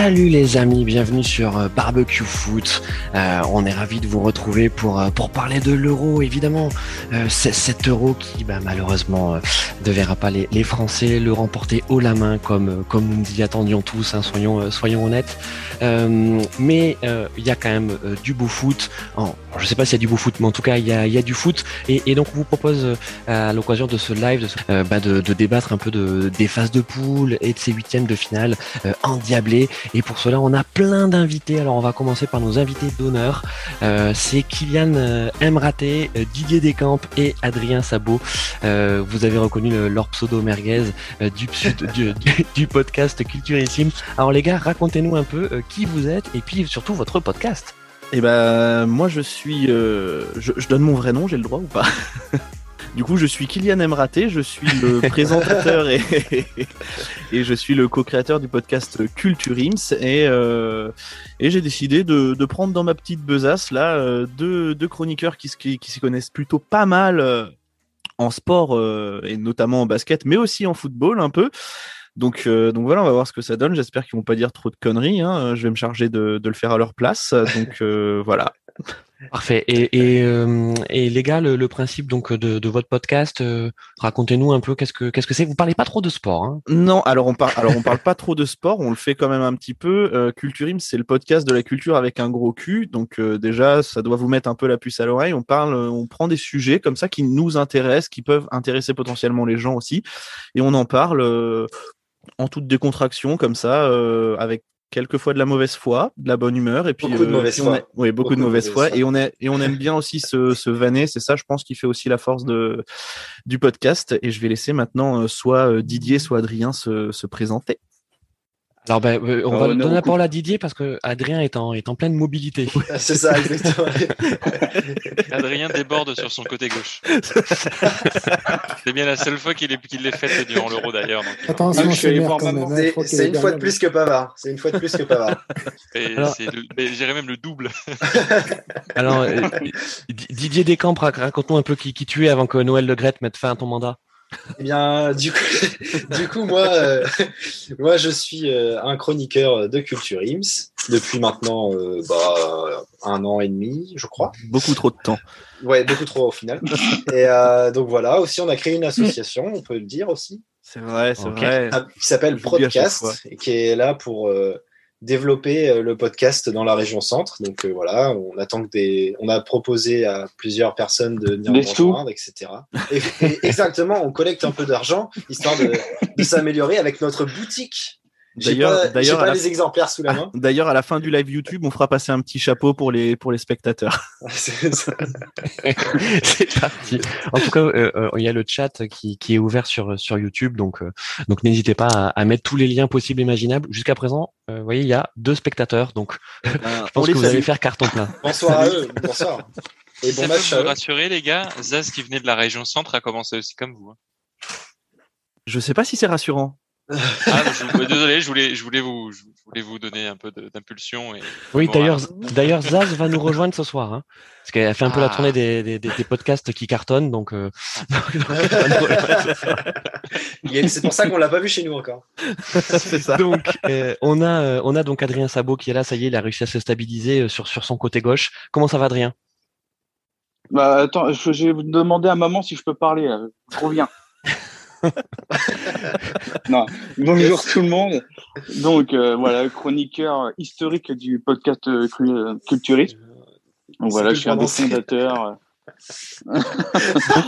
Salut les amis, bienvenue sur euh, Barbecue Foot. Euh, on est ravi de vous retrouver pour euh, pour parler de l'euro, évidemment. cet euro qui, bah, malheureusement, ne verra pas les, Français le remporter haut la main comme comme nous y attendions tous. Hein, soyons soyons honnêtes. mais il y a quand même du beau foot. En, je sais pas s'il y a du beau foot, mais en tout cas il y a, du foot. Et, donc on vous propose à l'occasion de ce live de, bah, de, débattre un peu de, des phases de poule et de ces huitièmes de finale endiablés. Et pour cela, on a plein d'invités. Alors, on va commencer par nos invités d'honneur. Euh, c'est Kylian euh, Mraté, euh, Didier Descamps et Adrien Sabot. vous avez reconnu leur pseudo merguez du, du, du, podcast Culturissime. Alors, les gars, racontez-nous un peu qui vous êtes et puis surtout votre podcast. Eh ben, moi, je suis. je, je donne mon vrai nom, j'ai le droit ou pas? Du coup, je suis Kylian Emraté, je suis le présentateur et, et je suis le co-créateur du podcast Culture Ims et, euh, et j'ai décidé de, de, prendre dans ma petite besace là euh, deux, deux chroniqueurs qui, qui, qui s'y connaissent plutôt pas mal euh, en sport euh, et notamment en basket, mais aussi en football un peu. Donc, euh, donc voilà, on va voir ce que ça donne. J'espère qu'ils vont pas dire trop de conneries. Hein. Je vais me charger de, de, le faire à leur place. Donc euh, voilà. Parfait. Euh, et les gars, le, principe donc de, votre podcast, euh, racontez-nous un peu qu'est-ce que c'est. Vous parlez pas trop de sport, hein Non. Alors on parle parle pas trop de sport. On le fait quand même un petit peu. Euh, Culturim, c'est le podcast de la culture avec un gros cul. Donc euh, déjà, ça doit vous mettre un peu la puce à l'oreille. On parle, on prend des sujets comme ça qui nous intéressent, qui peuvent intéresser potentiellement les gens aussi, et on en parle en toute décontraction comme ça, avec quelquefois de la mauvaise foi, de la bonne humeur et puis beaucoup de euh, mauvaise foi. Oui, beaucoup, de mauvaise, foi, et on est et on aime bien aussi se, se vanner, c'est ça je pense qui fait aussi la force de du podcast et je vais laisser maintenant euh, soit euh, Didier soit Adrien se, se présenter. Alors, ben, euh, on va donner la parole à Didier parce que Adrien est en, est en pleine mobilité. C'est ça, exactement. Adrien déborde sur son côté gauche. c'est bien la seule fois qu'il l'ait fait durant l'euro d'ailleurs. Attention, ah, je suis allé voir C'est une fois de plus que Pavard. C'est une fois de plus que Pavard. J'irais même le double. Alors, euh, Didier Descamps, raconte-nous un peu qui, qui tu es avant que Noël Le Gret mette fin à ton mandat. Eh bien, du coup, du coup moi, euh, moi, je suis euh, un chroniqueur de Culture Ims depuis maintenant euh, bah, un an et demi, je crois. Beaucoup trop de temps. Ouais, beaucoup trop au final. Et donc voilà, aussi, on a créé une association, on peut le dire aussi. C'est vrai, c'est vrai. Qui s'appelle Podcast et qui est là pour développer euh, le podcast dans la région centre. Donc euh, voilà, on attend que des, on a proposé à plusieurs personnes de venir nous rejoindre, etc. Et, exactement, on collecte un peu d'argent histoire de, de s'améliorer avec notre boutique. D'ailleurs, d'ailleurs, pas les exemplaires sous la main. D'ailleurs, à la fin du live YouTube, on fera passer un petit chapeau pour les pour les spectateurs. C'est parti. En tout cas, euh, il y a le chat qui, qui est ouvert sur sur YouTube, donc donc n'hésitez pas à, à, mettre tous les liens possibles et imaginables. Jusqu'à présent, euh, vous voyez, il y a deux spectateurs, donc eh ben, je pense que vous allez faire carton plein. Bonsoir à eux, bonsoir. Et bon match. Vous rassurer, les gars, Zaz qui venait de la région centre a commencé aussi comme vous. Hein. Je sais pas si c'est rassurant. Ah, désolé, je voulais, je voulais vous, je voulais vous donner un peu d'impulsion. Oui, d'ailleurs, d'ailleurs, Zaz va nous rejoindre ce soir, hein, parce qu'elle a fait un peu la tournée des, des, des, podcasts qui cartonnent, donc. Euh... c'est pour ça qu'on l'a pas vu chez nous encore. c'est ça. Donc, euh, on a, euh, on a donc Adrien Sabot qui est là, ça y est, il a réussi à se stabiliser sur sur son côté gauche. Comment ça va, Adrien? Bah attends, je, je vais vous demander à maman si je peux parler. Je reviens. non. Bonjour tout le monde. Donc euh, voilà, chroniqueur historique du podcast euh, Culturiste. Donc voilà, je suis un des fondateurs.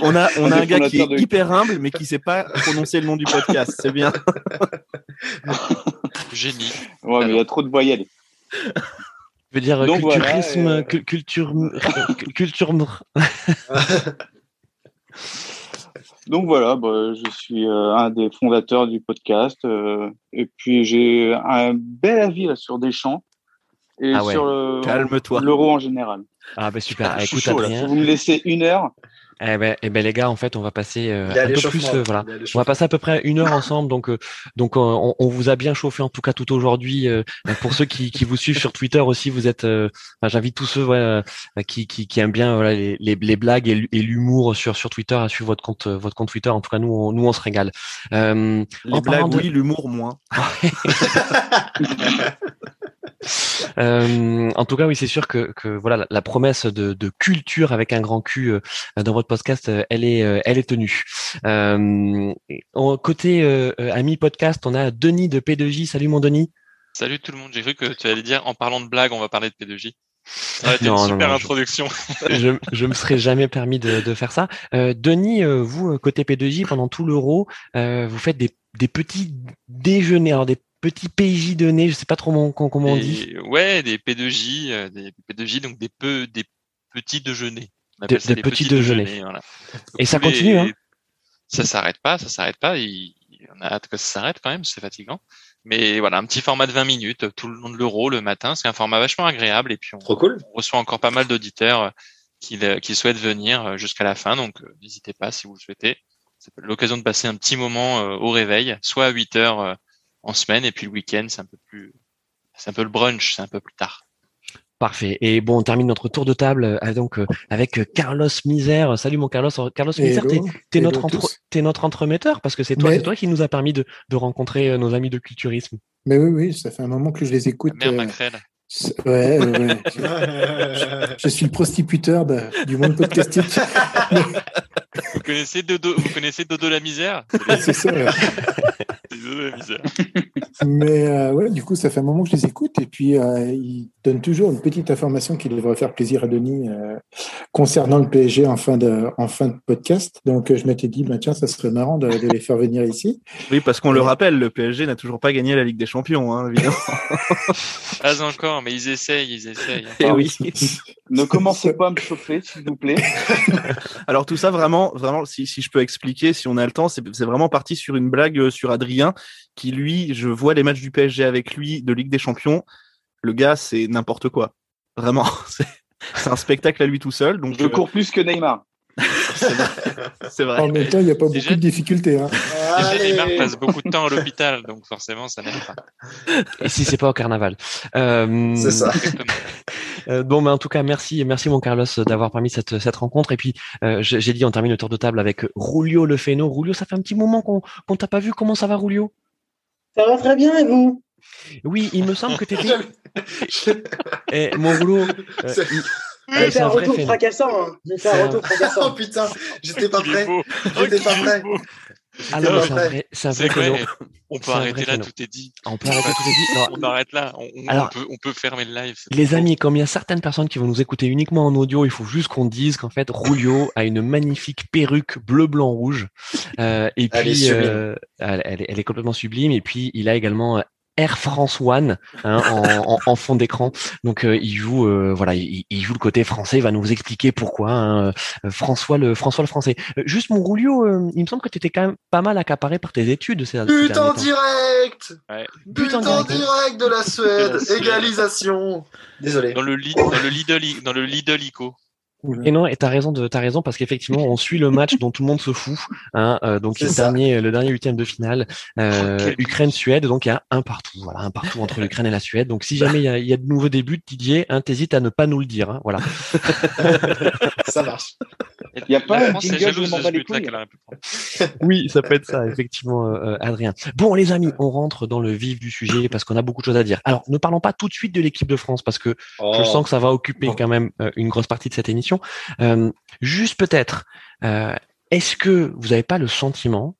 on a, on a un gars qui est hyper humble, mais qui sait pas prononcer le nom du podcast. C'est bien. Génie. Ouais, mais il y a trop de voyelles. Je veux dire, Donc, culturisme, voilà, culture, culture. Donc voilà, bah, je suis euh, un des fondateurs du podcast euh, et puis j'ai un bel avis là, sur Deschamps et ah sur l'euro en général. Ah bah super. Ah, écoute, Adrien, si vous me laissez une heure, eh ben, eh ben les gars, en fait, on va passer euh, un peu plus, euh, voilà, on va passer à peu près une heure ensemble. Donc, euh, donc, on, on, vous a bien chauffé en tout cas tout aujourd'hui. pour ceux qui, qui vous suivent sur Twitter aussi, vous êtes, j'invite tous ceux voilà, qui, qui, qui aiment bien voilà, les, les, les blagues et l'humour sur sur Twitter à suivre votre compte votre compte Twitter. En tout cas, nous, on, nous, on se régale. les blagues, oui, l'humour moins. en tout cas, oui, c'est sûr que, que voilà la, promesse de, de, culture avec un grand Q dans votre podcast, elle est elle est tenue. côté ami podcast, on a Denis de P2J. Salut mon Denis. Salut tout le monde. J'ai cru que tu allais dire en parlant de blague, on va parler de P2J. Ça une super introduction. Je, je, me serais jamais permis de, de faire ça. Euh, Denis, euh, vous, euh, côté P2J, pendant tout l'euro, euh, vous faites des, des, petits déjeuners, alors des petits PJ nez, je sais pas trop comment, comment on dit. Ouais, des P2J, euh, des P2J, donc des, peu, des petits déjeuners. des, petits, déjeuners. Voilà. Et ça continue, hein Ça s'arrête pas, ça s'arrête pas. Il, on a hâte que ça s'arrête quand même, c'est fatigant. Mais voilà, un petit format de 20 minutes tout le long de l'euro le matin. C'est un format vachement agréable et puis on, cool. reçoit encore pas mal d'auditeurs euh, qui, qui souhaitent venir euh, jusqu'à la fin. Donc n'hésitez pas si vous le souhaitez. C'est l'occasion de passer un petit moment au réveil, soit à 8 heures en semaine et puis le week-end c'est un peu plus, c'est un peu le brunch, c'est un peu plus tard. Parfait. Et bon, on termine notre tour de table euh, donc euh, avec euh, Carlos Misère. Salut mon Carlos. Carlos Misère, t'es es notre es notre entremetteur parce que c'est toi, c'est toi qui nous a permis de, de, rencontrer nos amis de culturisme. Mais oui, oui, ça fait un moment que je les écoute. Mère euh, Ouais, ouais. je, suis le prostituteur du monde podcastique. vous connaissez Dodo, vous connaissez Dodo la misère? C'est ça. Mais euh, ouais, du coup, ça fait un moment que je les écoute et puis euh, ils donnent toujours une petite information qui devrait faire plaisir à Denis euh, concernant le PSG en fin de, en fin de podcast. Donc, je m'étais dit, bah, tiens, ça serait marrant de, les faire venir ici. Oui, parce qu'on le rappelle, le PSG n'a toujours pas gagné la Ligue des Champions, hein, évidemment. pas encore, mais ils essayent, ils essayent. Et eh oui. ne commencez pas à me chauffer, s'il vous plaît. Alors tout ça, vraiment, vraiment, si, si je peux expliquer, si on a le temps, c'est vraiment parti sur une blague sur Adrien qui lui, je vois les matchs du PSG avec lui de Ligue des Champions. Le gars, c'est n'importe quoi. Vraiment, c'est un spectacle à lui tout seul. Donc je cours plus que Neymar. C'est vrai. En même temps, il n'y a pas beaucoup de difficultés. Hein. Neymar passe beaucoup de temps à l'hôpital, donc forcément, ça n'aide pas. Et si c'est pas au carnaval. Euh... C'est ça. Euh, bon, mais en tout cas, merci, merci mon Carlos d'avoir permis cette, cette rencontre. Et puis, euh, j'ai dit, on termine le tour de table avec Rulio Lefeno. Rulio, ça fait un petit moment qu'on qu t'a pas vu. Comment ça va, Rulio? Ça va très bien, et vous? Oui, il me semble que tu étais. Eh, mon Rouleau. Euh, j'ai fait un retour fracassant. Hein. Un retour fracassant. oh putain, j'étais pas prêt. J'étais pas prêt. Alors, c'est un vrai, On peut arrêter là, tout est dit. On peut arrêter tout est dit. on arrête là. On, Alors, on, peut, on, peut, fermer le live. Les amis, comme il y a certaines personnes qui vont nous écouter uniquement en audio, il faut juste qu'on dise qu'en fait, Rulio a une magnifique perruque bleu, blanc, rouge. Euh, et puis, elle est, euh, elle, elle est, complètement sublime. Et puis, il a également Air France One hein, en, en, fond d'écran. Donc euh, il joue, euh, voilà, il, il, joue le côté français. Il va nous expliquer pourquoi. Hein, euh, François le François le français. juste mon Roulio, il me semble que tu étais quand même pas mal accaparé par tes études. Ces, But en direct. Ouais. But, en direct. de la Suède. Égalisation. Désolé. Dans le lit, dans le Lidl, dans le Lidl Ico. Et non, et t'as raison de, t'as raison parce qu'effectivement, on suit le match dont tout le monde se fout. Hein, euh, donc le dernier, le dernier huitième de finale, euh, Ukraine-Suède. Donc il y a un partout, voilà, un partout entre l'Ukraine et la Suède. Donc si jamais il y a, y a, de nouveaux débuts, Didier, hein, t'hésites à ne pas nous le dire. Hein, voilà. ça marche. Il n'y a pas un jingle Oui, ça peut être ça, effectivement, euh, Adrien. Bon, les amis, on rentre dans le vif du sujet parce qu'on a beaucoup de choses à dire. Alors, ne parlons pas tout de suite de l'équipe de France parce que je oh. sens que ça va occuper quand même euh, une grosse partie de cette émission. Euh, juste peut-être, euh, est-ce que vous n'avez pas le sentiment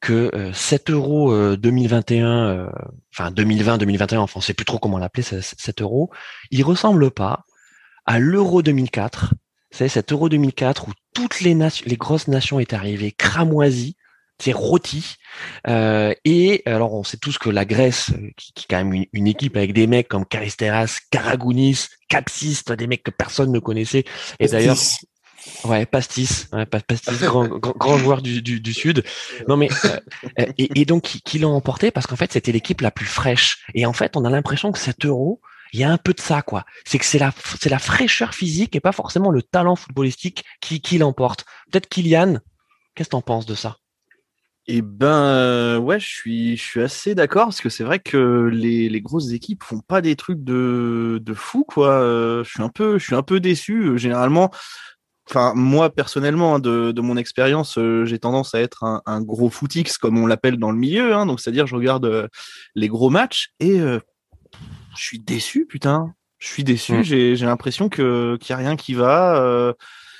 que 7 euros 2021, enfin 2020, 2021, enfin on sait plus trop comment l'appeler, 7 euros, il ressemble pas à l'euro 2004 c'est cet Euro 2004 où toutes les, les grosses nations étaient arrivées cramoisies, c'est rôti. Euh, et alors, on sait tous que la Grèce, euh, qui, qui est quand même une, équipe avec des mecs comme Karisteras, Karagounis, Capsis, des mecs que personne ne connaissait. Et d'ailleurs, Ouais, Pastis, Pastis, grand, grand, joueur du, du, du, Sud. Non mais euh, et, et, donc qui, qui l'ont emporté? Parce qu'en fait c'était l'équipe la plus fraîche. Et en fait on a l'impression que cet Euro, il y a un peu de ça, quoi. C'est que c'est la, c'est la fraîcheur physique et pas forcément le talent footballistique qui, qui l'emporte. Peut-être Kylian, qu'est-ce que t'en penses de ça? Eh ben, euh, ouais, je suis, je suis assez d'accord parce que c'est vrai que les, les grosses équipes font pas des trucs de, de fou, quoi. Euh, je suis un peu, je suis un peu déçu. Généralement, enfin moi personnellement hein, de, de mon expérience j'ai tendance à être un, un, gros footix comme on l'appelle dans le milieu hein, donc c'est à dire je regarde les gros matchs et Je suis déçu, putain. Je suis déçu. Hmm. J'ai l'impression que qu'il y a rien qui va.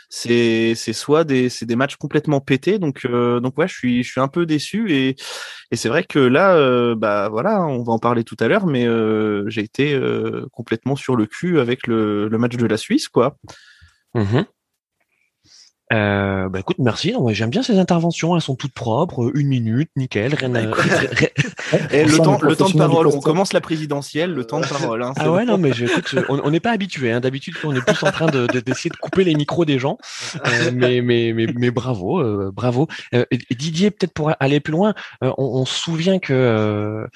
Euh, c'est c'est soit des c'est des matchs complètement pétés. Donc euh, donc ouais, je suis je suis un peu déçu et et c'est vrai que là, euh, bah voilà, on va en parler tout à l'heure, mais j'ai été complètement sur le cul avec le, le match de la Suisse, quoi. Mmh euh, bah écoute, merci. J'aime bien ces interventions. Elles sont toutes propres, une minute, nickel. Rien bah, Et le temps, le temps de parole. On commence la présidentielle. Le temps de parole. Hein, ah ouais, non, mais on n'est pas habitué. Hein. D'habitude, on est plus en train de, d'essayer de, couper les micros des gens. Euh, mais, mais, mais, mais, bravo, euh, bravo. Euh, Didier, peut-être pour aller plus loin, on, on, se souvient que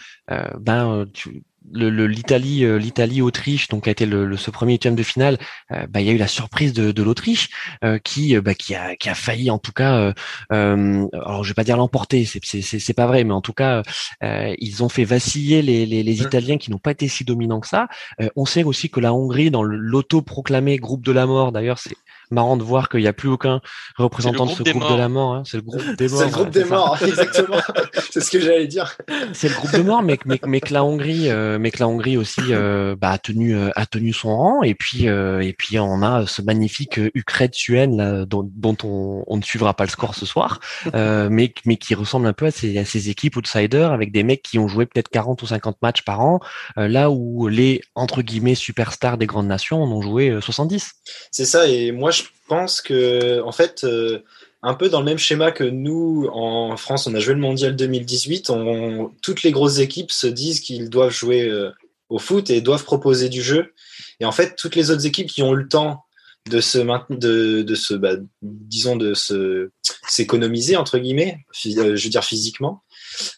ben tu, l'Italie, euh, l'Italie Autriche, donc a été le, ce premier huitième de finale, euh, bah, il y a eu la surprise de, de l'Autriche euh, qui, bah, qui a, qui a failli en tout cas, alors je vais pas dire l'emporter, c'est, c'est, c'est pas vrai, mais en tout cas ils ont fait vaciller les, les, les Italiens qui n'ont pas été si dominants que ça. on sait aussi que la Hongrie, dans l'auto-proclamé groupe de la mort, d'ailleurs c'est marrant de voir qu'il n'y a plus aucun représentant de ce groupe de la mort. Hein. C'est le groupe des morts. C'est le groupe des morts, exactement. c'est ce que j'allais dire. C'est le groupe de morts, mais, mais, mais que la Hongrie, euh, mais que la Hongrie aussi euh, bah, a tenu euh, a tenu son rang. Et puis et puis on a ce magnifique Ukraine là, dont, dont on, on, ne suivra pas le score ce soir, mais mais qui ressemble un peu à ces, à ces équipes outsiders avec des mecs qui ont joué peut-être 40 ou 50 matchs par an, là où les entre guillemets superstars des grandes nations en ont joué 70. C'est ça. Et moi je pense que, en fait, euh, un peu dans le même schéma que nous, en France, on a joué le mondial 2018, on, toutes les grosses équipes se disent qu'ils doivent jouer euh, au foot et doivent proposer du jeu. Et en fait, toutes les autres équipes qui ont le temps de se de se bah, disons de se s'économiser entre guillemets euh, je veux dire physiquement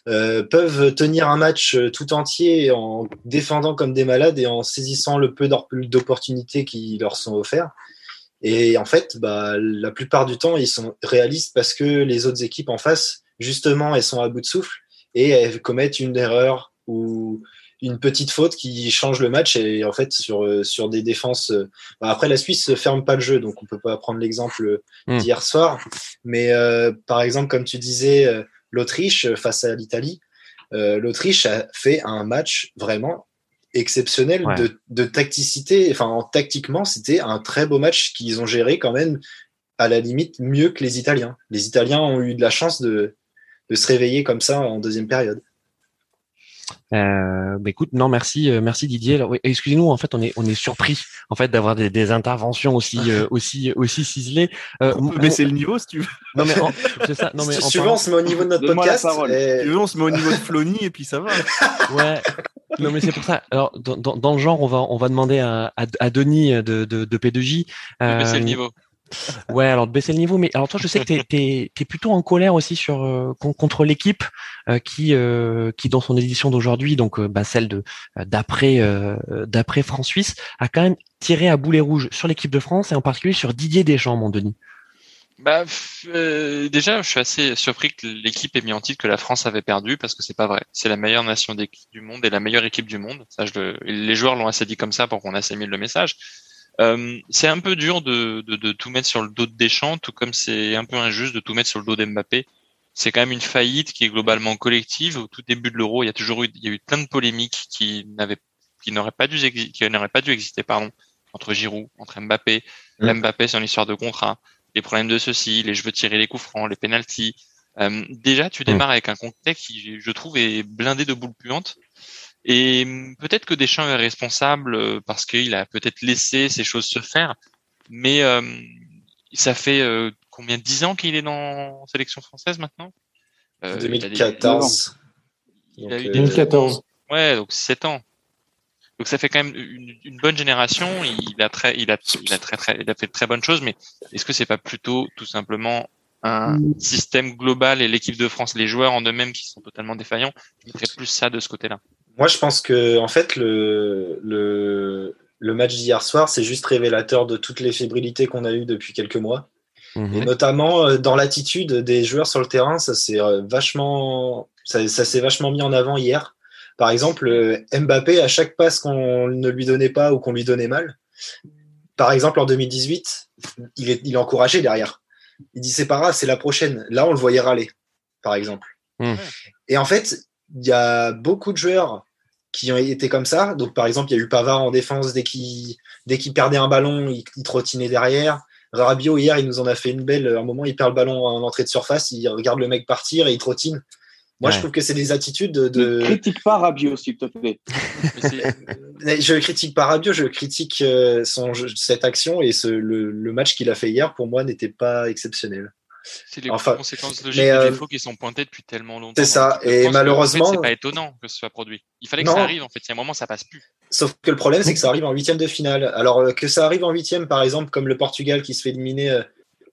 peuvent tenir un match tout entier en défendant comme des malades et en saisissant le peu d'opportunités qui leur sont offertes et en fait, bah, la plupart du temps, ils sont réalistes parce que les autres équipes en face, justement, elles sont à bout de souffle et elles commettent une erreur ou une petite faute qui change le match. Et en fait, sur, sur des défenses. Bah, après, la Suisse ne ferme pas le jeu, donc on peut pas prendre l'exemple hmm. d'hier soir. Mais euh, par exemple, comme tu disais, euh, l'Autriche face à l'Italie, euh, l'Autriche a fait un match vraiment exceptionnel de, de, tacticité. Enfin, tactiquement, c'était un très beau match qu'ils ont géré quand même à la limite mieux que les Italiens. Les Italiens ont eu de la chance de, de se réveiller comme ça en deuxième période. Euh, bah écoute, non, merci, euh, merci Didier. Alors, excusez-nous, en fait, on est, on est surpris en fait d'avoir des, des, interventions aussi, euh, aussi, aussi ciselées. Euh, on peut baisser le niveau si tu veux. Non mais c'est ça. Non mais si on se met au niveau de notre podcast. Et... on se met au niveau de Flony et puis ça va. Ouais. Non mais c'est pour ça. Alors dans, dans, dans, le genre, on va, on va demander à, à, à Denis de, de, de P2J. Euh, baisser le niveau. Ouais, alors de baisser le niveau, mais alors toi, je sais que tu es, plutôt en colère aussi sur euh, contre l'équipe euh, qui euh, qui dans son édition d'aujourd'hui, donc bah, celle de d'après d'après France Suisse, a quand même tiré à boulet rouge sur l'équipe de France et en particulier sur Didier Deschamps, mon Denis. Bah déjà, je suis assez surpris que l'équipe ait mis en titre que la France avait perdu parce que c'est pas vrai. C'est la meilleure nation du monde et la meilleure équipe du monde. Les joueurs l'ont assez dit comme ça pour qu'on assimile le message. Euh, c'est un peu dur de, de, de, tout mettre sur le dos de Deschamps, tout comme c'est un peu injuste de tout mettre sur le dos d'Mbappé. C'est quand même une faillite qui est globalement collective. Au tout début de l'Euro, il y a toujours eu, il y a eu plein de polémiques qui n'avaient, qui n'auraient pas dû, qui n'auraient pas dû exister, pardon, entre Giroud, entre Mbappé, mmh. Mbappé son histoire de contrat, les problèmes de ceci, les je veux tirer les coups francs, les penalties. Euh, déjà, tu démarres avec un contexte qui, je trouve, est blindé de boules puantes. Et hum, peut-être que Deschamps est responsable euh, parce qu'il a peut-être laissé ces choses se faire, mais euh, ça fait euh, combien dix ans qu'il est dans sélection française maintenant? 2014. Il a eu 2014. Ouais, donc 7 ans. Donc ça fait quand même une, une, bonne génération. Il a très, il a, il a très, très, il a fait de très bonnes choses, mais est-ce que c'est pas plutôt tout simplement un système global et l'équipe de France, les joueurs en eux-mêmes qui sont totalement défaillants Je mettrais plus ça de ce côté-là? Moi, je pense que en fait, le, le, le match d'hier soir, c'est juste révélateur de toutes les fébrilités qu'on a eues depuis quelques mois. Mhm. Et notamment euh, dans l'attitude des joueurs sur le terrain, ça s'est euh, vachement, ça, ça s'est vachement mis en avant hier. Par exemple, euh, Mbappé, à chaque passe qu'on ne lui donnait pas ou qu'on lui donnait mal, par exemple en 2018, il est, il est encouragé derrière. Il dit c'est pas grave, c'est la prochaine. Là, on le voyait râler, par exemple. Mhm. Et en fait, il y a beaucoup de joueurs qui ont été comme ça. Donc, par exemple, il y a eu Pavard en défense dès qu'il dès qu'il perdait un ballon, il, il, trottinait derrière. Rabiot hier, il nous en a fait une belle. À un moment, il perd le ballon en entrée de surface, il regarde le mec partir et il trottine. Moi, je trouve que c'est des attitudes de. Ne critique pas Rabiot, s'il te plaît. je critique pas Rabiot, je critique euh, son, cette action et ce, le, le match qu'il a fait hier, pour moi, n'était pas exceptionnel. C'est les conséquences logiques des défauts qui sont pointés depuis tellement longtemps. C'est ça. Et malheureusement, c'est pas étonnant que ce soit produit. Il fallait que ça arrive. En fait, il y a un moment, ça passe plus. Sauf que le problème, c'est que ça arrive en huitième de finale. Alors euh, que ça arrive en huitième, par exemple, comme le Portugal qui se fait éliminer euh,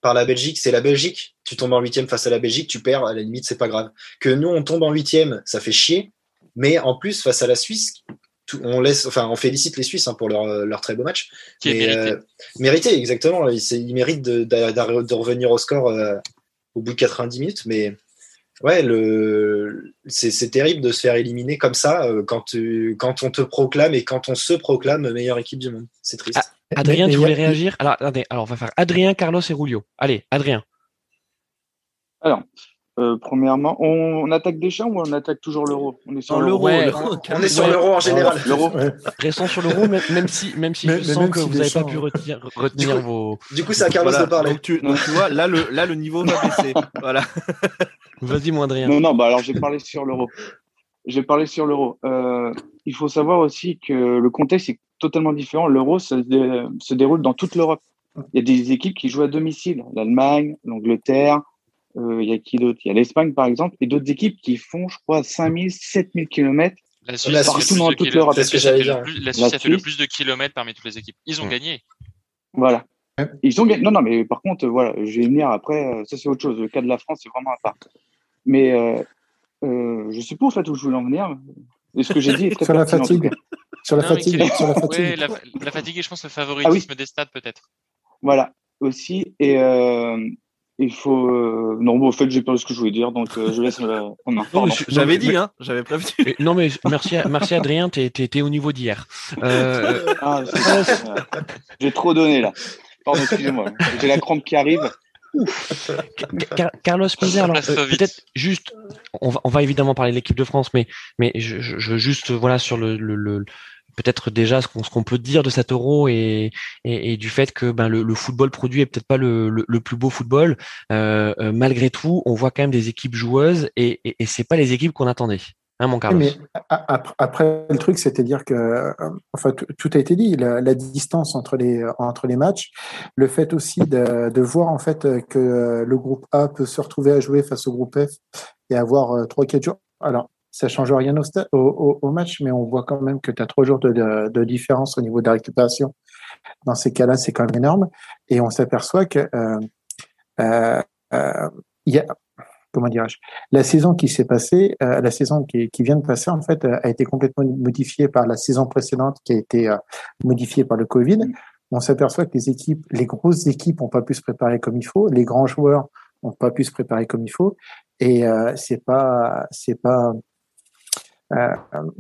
par la Belgique, c'est la Belgique. Tu tombes en huitième face à la Belgique, tu perds. À la limite, c'est pas grave. Que nous, on tombe en huitième, ça fait chier. Mais en plus, face à la Suisse, on laisse, enfin, on félicite les Suisses hein, pour leur, leur, très beau match. Qui est mérité. Euh, mérité, exactement. Ils, méritent de, de, revenir au score euh, au bout de 90 minutes, mais ouais, le, c'est terrible de se faire éliminer comme ça euh, quand, tu, quand on te proclame et quand on se proclame meilleure équipe du monde. C'est triste. Ah, Adrien, tu voulais réagir? Alors, alors, on va faire Adrien, Carlos et Rulio. Allez, Adrien. Alors, euh, premièrement, on, attaque Deschamps ou on attaque toujours l'euro On est sur l'euro. on est sur l'euro en général. L'euro. Restons sur l'euro, même, si, même si je sens que vous n'avez pas pu retenir, retenir du coup, vos. Du coup, c'est à Carlos de parler. Donc tu, tu, vois, là le, là, le niveau va baisser. voilà. Vas-y, mon Adrien. Non, non, bah alors j'ai parlé sur l'euro. J'ai parlé sur l'euro. Euh, il faut savoir aussi que le contexte est totalement différent. L'euro se, se déroule dans toute l'Europe. Il y a des équipes qui jouent à domicile. L'Allemagne, l'Angleterre, il y a qui d'autre? Il y a l'Espagne, par exemple, et d'autres équipes qui font, je crois, 5000, 7000 km la Suisse, partout dans toute l'Europe. La Suisse, a fait le plus de kilomètres parmi toutes les équipes. Ils ont gagné. Voilà. Ils ont gagné. Non, non, mais par contre, voilà, je vais venir après. Ça, c'est autre chose. Le cas de la France, c'est vraiment à part. Mais euh, euh, je pas en fait où je voulais en venir. Et ce que j'ai dit est très sur, la fatigue. sur la fatigue. sur la fatigue. la, la, fatigue. je pense, le favoritisme ah des stades, peut-être. Voilà, aussi. Et, euh, il faut. Euh... Non, bon, en fait, j'ai perdu ce que je voulais dire, donc euh, je laisse. J'avais dit, hein, j'avais prévu. Non, mais merci, merci Adrien, t'es, t'es, au niveau d'hier. Euh... Ah, j'ai trop donné là. Pardon, excusez-moi. J'ai la crampe qui arrive. Carlos Pizer, alors euh, peut-être juste, on va, on va évidemment parler de l'équipe de France, mais mais je, je juste voilà sur le, le, le peut-être déjà ce qu'on peut dire de cet euro et, du fait que ben, le, football produit est peut-être pas le, plus beau football. Euh, euh, malgré tout, on voit quand même des équipes joueuses et, et, et c'est pas les équipes qu'on attendait. Hein, mon Carlos. Après, le truc, c'était dire que, euh, enfin, tout a été dit, la, distance entre les matchs, le fait aussi de, de, voir en fait que le groupe A peut se retrouver à jouer face au groupe F et avoir trois quatre jours. Alors, ça change rien au, au, match, mais on voit quand même que tu as trois jours de, de, différence au niveau de la récupération. Dans ces cas-là, c'est quand même énorme. Et on s'aperçoit que euh, euh, euh y a, comment dirais-je, la saison qui s'est passée, euh, la saison qui, qui, vient de passer, en fait, a été complètement modifiée par la saison précédente qui a été euh, modifiée par le Covid. On s'aperçoit que les équipes, les grosses équipes, n'ont pas pu se préparer comme il faut. Les grands joueurs n'ont pas pu se préparer comme il faut. Et euh, c'est pas, c'est pas euh,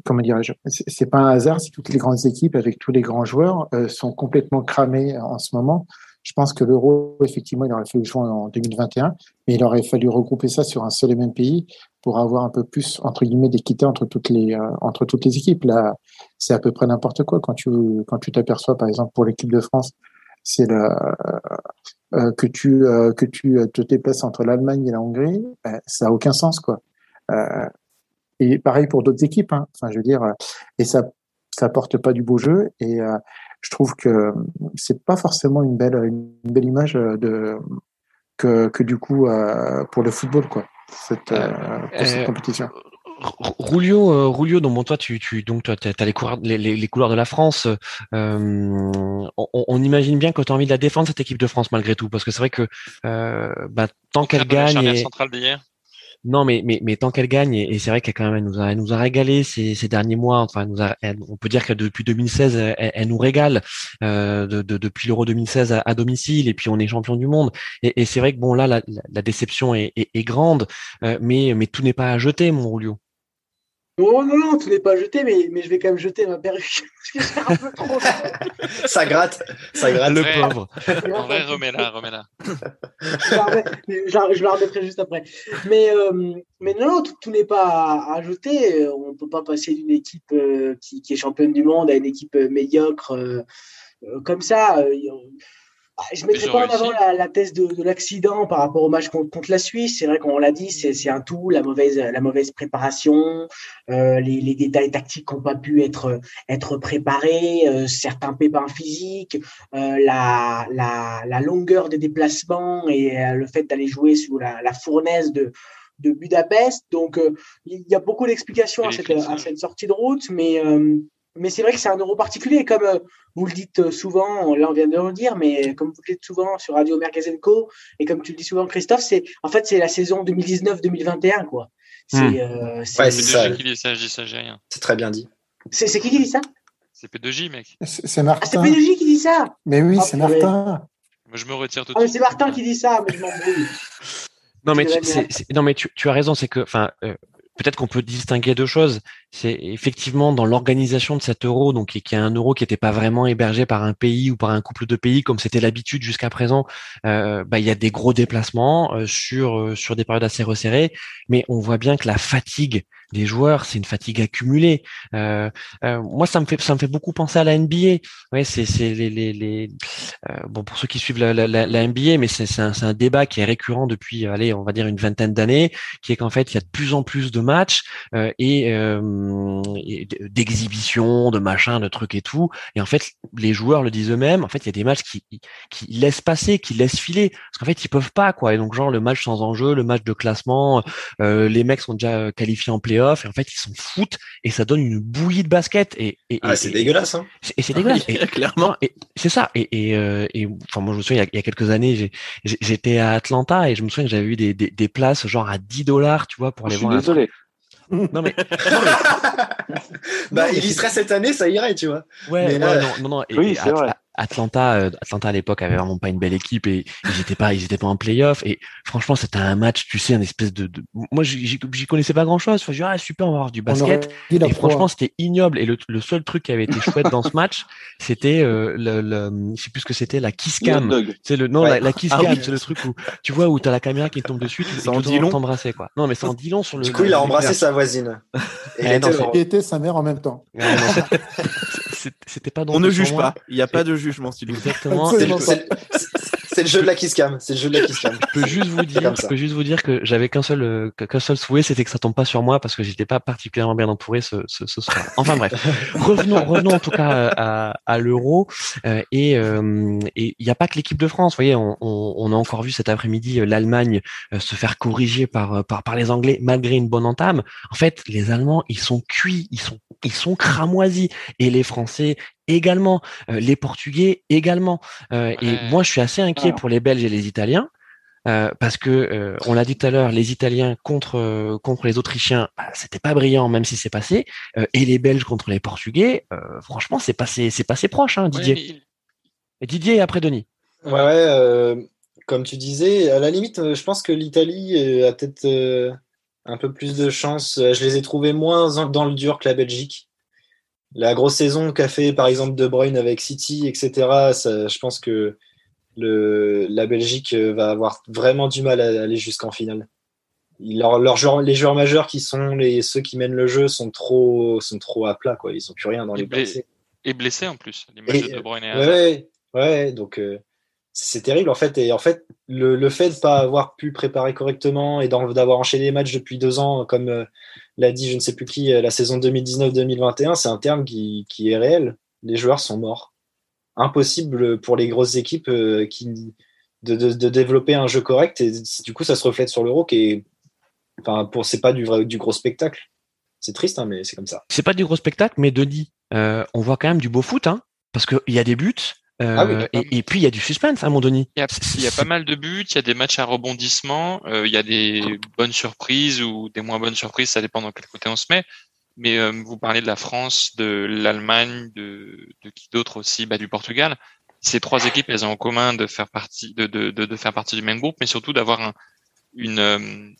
comment dirais-je, c'est pas un hasard si toutes les grandes équipes avec tous les grands joueurs euh, sont complètement cramés en ce moment. Je pense que l'euro, effectivement, il aurait fallu jouer en 2021, mais il aurait fallu regrouper ça sur un seul et même pays pour avoir un peu plus entre guillemets d'équité entre toutes les euh, entre toutes les équipes. Là, c'est à peu près n'importe quoi quand tu quand tu t'aperçois, par exemple, pour l'équipe de France, c'est le euh, que tu que tu te déplaces entre l'Allemagne et la Hongrie, ben, ça a aucun sens quoi. Euh, et pareil pour d'autres équipes. Hein. Enfin, je veux dire, et ça, ça porte pas du beau jeu. Et euh, je trouve que c'est pas forcément une belle, une belle image de que, que du coup euh, pour le football, quoi. Cette, euh, pour cette compétition. Roulio, Roulio, donc bon, toi, tu, tu donc toi, as les couleurs, les, les, couleurs de la France. Euh, on, on, imagine bien que tu as envie de la défendre cette équipe de France malgré tout, parce que c'est vrai que euh, bah, tant qu'elle gagne. Et... Non, mais, mais, mais tant qu'elle gagne, et, c'est vrai qu'elle quand même elle nous a, elle nous a régalé ces, derniers mois. Enfin, nous a, on peut dire que depuis 2016, elle, elle nous régale euh, de, de, depuis l'Euro 2016 à, à, domicile, et puis on est champion du monde. Et, c'est vrai que bon là, la, déception est, est, est grande, euh, mais, mais tout n'est pas à jeter, mon Roulio. Non, non, non, tout n'est pas jeté, mais, mais je vais quand même jeter ma perruque. un peu trop. ça gratte, ça gratte. Le pauvre. En vrai, remets-la, remets-la. je, la remettrai juste après. Mais, euh, mais non, tout, n'est pas à, jeter. On ne peut pas passer d'une équipe euh, qui, qui, est championne du monde à une équipe euh, médiocre comme ça. Bah, je ne mettrais pas en avant la, thèse de, l'accident par rapport au match contre, la Suisse. C'est vrai qu'on l'a dit, c'est un tout, la mauvaise, la mauvaise préparation, euh, les, détails tactiques qui n'ont pas pu être, être préparés, euh, certains pépins physiques, euh, la, la, longueur des déplacements et le fait d'aller jouer sous la, fournaise de, de Budapest. Donc, il y a beaucoup d'explications à à cette, sortie de route, mais mais c'est vrai que c'est un euro particulier, comme euh, vous le dites euh, souvent, là on vient de le dire, mais comme vous le dites souvent sur Radio Mergazenco, et comme tu le dis souvent Christophe, c'est en fait c'est la saison 2019-2021 quoi. C'est hmm. euh, c'est qui dit ça, je dis ça, j'ai rien. C'est très bien dit. C'est qui qui dit ça? C'est P2J mec. C'est Martin. Ah, c'est P2J qui dit ça? Mais oui, ah, c'est Martin. Moi je me retire tout de ah, C'est Martin qui dit ça, mais je m'en Non mais, tu, non mais tu, tu as raison, c'est que enfin peut-être qu'on peut distinguer deux choses. C'est effectivement dans l'organisation de cet euro, donc qui est un euro qui n'était pas vraiment hébergé par un pays ou par un couple de pays comme c'était l'habitude jusqu'à présent. Euh, bah, il y a des gros déplacements euh, sur euh, sur des périodes assez resserrées, mais on voit bien que la fatigue des joueurs, c'est une fatigue accumulée. Euh, moi, ça me fait ça me fait beaucoup penser à la NBA. Ouais, c'est c'est les les, bon pour ceux qui suivent la, la, NBA, mais c'est c'est un, un, débat qui est récurrent depuis allez on va dire une vingtaine d'années, qui est qu'en fait il y a de plus en plus de matchs et, et d'exhibitions, de machins, de trucs et tout. Et en fait, les joueurs le disent eux-mêmes. En fait, il y a des matchs qui qui laissent passer, qui laissent filer, parce qu'en fait ils peuvent pas quoi. Et donc genre le match sans enjeu, le match de classement, les mecs sont déjà qualifiés en play et en fait ils s'en foutent. Et ça donne une bouillie de basket. Et, ah, c'est dégueulasse hein. et c'est dégueulasse. Et, clairement. et c'est ça. Et, euh, et, enfin moi je me souviens il y a, quelques années j'étais à Atlanta et je me souviens que j'avais eu des, des, places genre à 10 dollars tu vois pour aller voir désolé non mais, bah il y serait cette année ça irait tu vois ouais, non non non oui, c'est vrai. Atlanta, euh, Atlanta à l'époque avait vraiment pas une belle équipe et ils étaient pas, ils étaient pas en playoff et franchement c'était un match, tu sais, un espèce de, de... moi j'y connaissais pas grand chose. Enfin, je dis, ah super, on va avoir du basket. Et franchement c'était ignoble et le, le, seul truc qui avait été chouette dans ce match, c'était euh, le, le, je sais plus ce que c'était, la kiss cam. C'est le non, la, kiss ah cam, c'est le truc où tu vois où t'as la caméra qui tombe dessus, tu en dit t'embrasser quoi. Non mais c'est en dit long sur le. Du coup il a embrassé sa voisine. Et il était sa mère en même temps. c'était pas On ne juge pas. Il n'y a pas de jugement, s'il Exactement. C'est le jeu de la kiss cam. C'est le jeu de la kiss cam. Je peux juste vous dire, je peux juste vous dire que j'avais qu'un seul, euh, qu'un seul souhait, c'était que ça tombe pas sur moi parce que j'étais pas particulièrement bien entouré ce, ce, ce soir. Enfin bref, revenons, revenons en tout cas à, à l'euro euh, et euh, et il n'y a pas que l'équipe de France. Vous voyez, on, on, on, a encore vu cet après-midi l'Allemagne se faire corriger par, par par les Anglais malgré une bonne entame. En fait, les Allemands, ils sont cuits, ils sont ils sont cramoisis et les Français également, euh, les Portugais également. Euh, et moi, je suis assez inquiet pour les Belges et les Italiens. Euh, parce que on l'a dit tout à l'heure, les Italiens contre contre les Autrichiens, bah, c'était pas brillant même si c'est passé, et les Belges contre les Portugais, franchement c'est passé c'est passé proche, hein, Didier. Et Didier et après Denis. Ouais, ouais comme tu disais, à la limite, je pense que l'Italie a peut-être un peu plus de chance. Je les ai trouvés moins dans le dur que la Belgique la grosse saison qu'a fait par exemple De Bruyne avec City, etc. je pense que le, la Belgique va avoir vraiment du mal à aller jusqu'en finale. Leur, les joueurs majeurs qui sont les, ceux qui mènent le jeu sont trop, sont trop à plat. Quoi. Ils n'ont plus rien dans les blessés. Et blessés en plus. Les de De Bruyne et ouais, ouais, donc euh, c'est terrible en fait. Et en fait, le, le fait de pas avoir pu préparer correctement et d'avoir enchaîné les matchs depuis deux ans, comme euh, l'a dit je ne sais plus qui, euh, la saison 2019-2021, c'est un terme qui, qui, est réel. Les joueurs sont morts. Impossible pour les grosses équipes euh, de, de, développer un jeu correct. Et du coup, ça se reflète sur l'euro qui est. Enfin, pour, c'est pas du, vrai, du gros spectacle. C'est triste, hein, mais c'est comme ça. C'est pas du gros spectacle, mais Denis, on voit quand même du beau foot, hein, parce qu'il y a des buts, ah euh, et, puis il y a du suspense, hein, mon Denis. Il y, a, pas mal de buts, il y a des matchs à rebondissement, euh, il y a des bonnes surprises ou des moins bonnes surprises, ça dépend dans quel côté on se met. Mais euh, vous parlez de la France, de l'Allemagne, de, de qui d'autre aussi, bah, du Portugal. Ces trois équipes, elles ont en commun de faire partie, de, de, de, faire partie du même groupe, mais surtout d'avoir un, une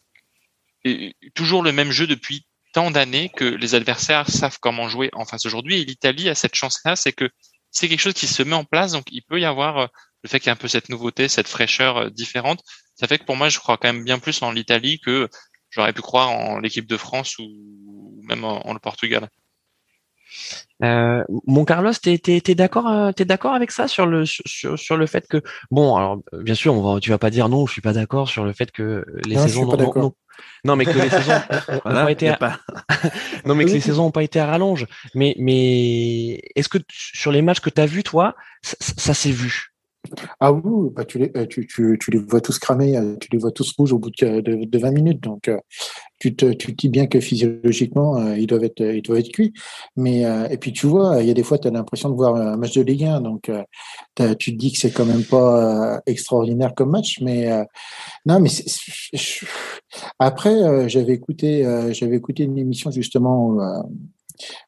toujours le même jeu depuis tant d'années que les adversaires savent comment jouer en face aujourd'hui. Et l'Italie a cette chance-là, c'est que c'est quelque chose qui se met en place, donc il peut y avoir euh, le fait qu'il y ait un peu cette nouveauté, cette fraîcheur euh, différente. Ça fait que pour moi, je crois quand même bien plus en l'Italie que j'aurais pu croire en l'équipe de France ou même en, le Portugal. Euh, mon Carlos, t'es es, d'accord, euh, t'es d'accord avec ça sur le sur, sur le fait que bon, alors bien sûr, on va, tu vas pas dire non, je suis pas d'accord sur le fait que les saisons non, mais que les saisons n'ont pas été non mais que les saisons ont pas été à rallonge. Mais mais est-ce que sur les matchs que tu as vus toi, ça s'est vu? Ah oui, bah tu, les, euh, tu, les vois tous cramer, euh, tu les vois tous rouges au bout de, de, de 20 minutes. Donc, euh, tu, te, dis bien que physiologiquement, ils, doivent être, ils doivent être cuits. Mais, et puis, tu vois, il y a des fois, tu as l'impression de voir un match de Ligue 1. Donc, tu te dis que c'est quand même pas extraordinaire comme match. Mais non, mais après, j'avais écouté, j'avais écouté une émission justement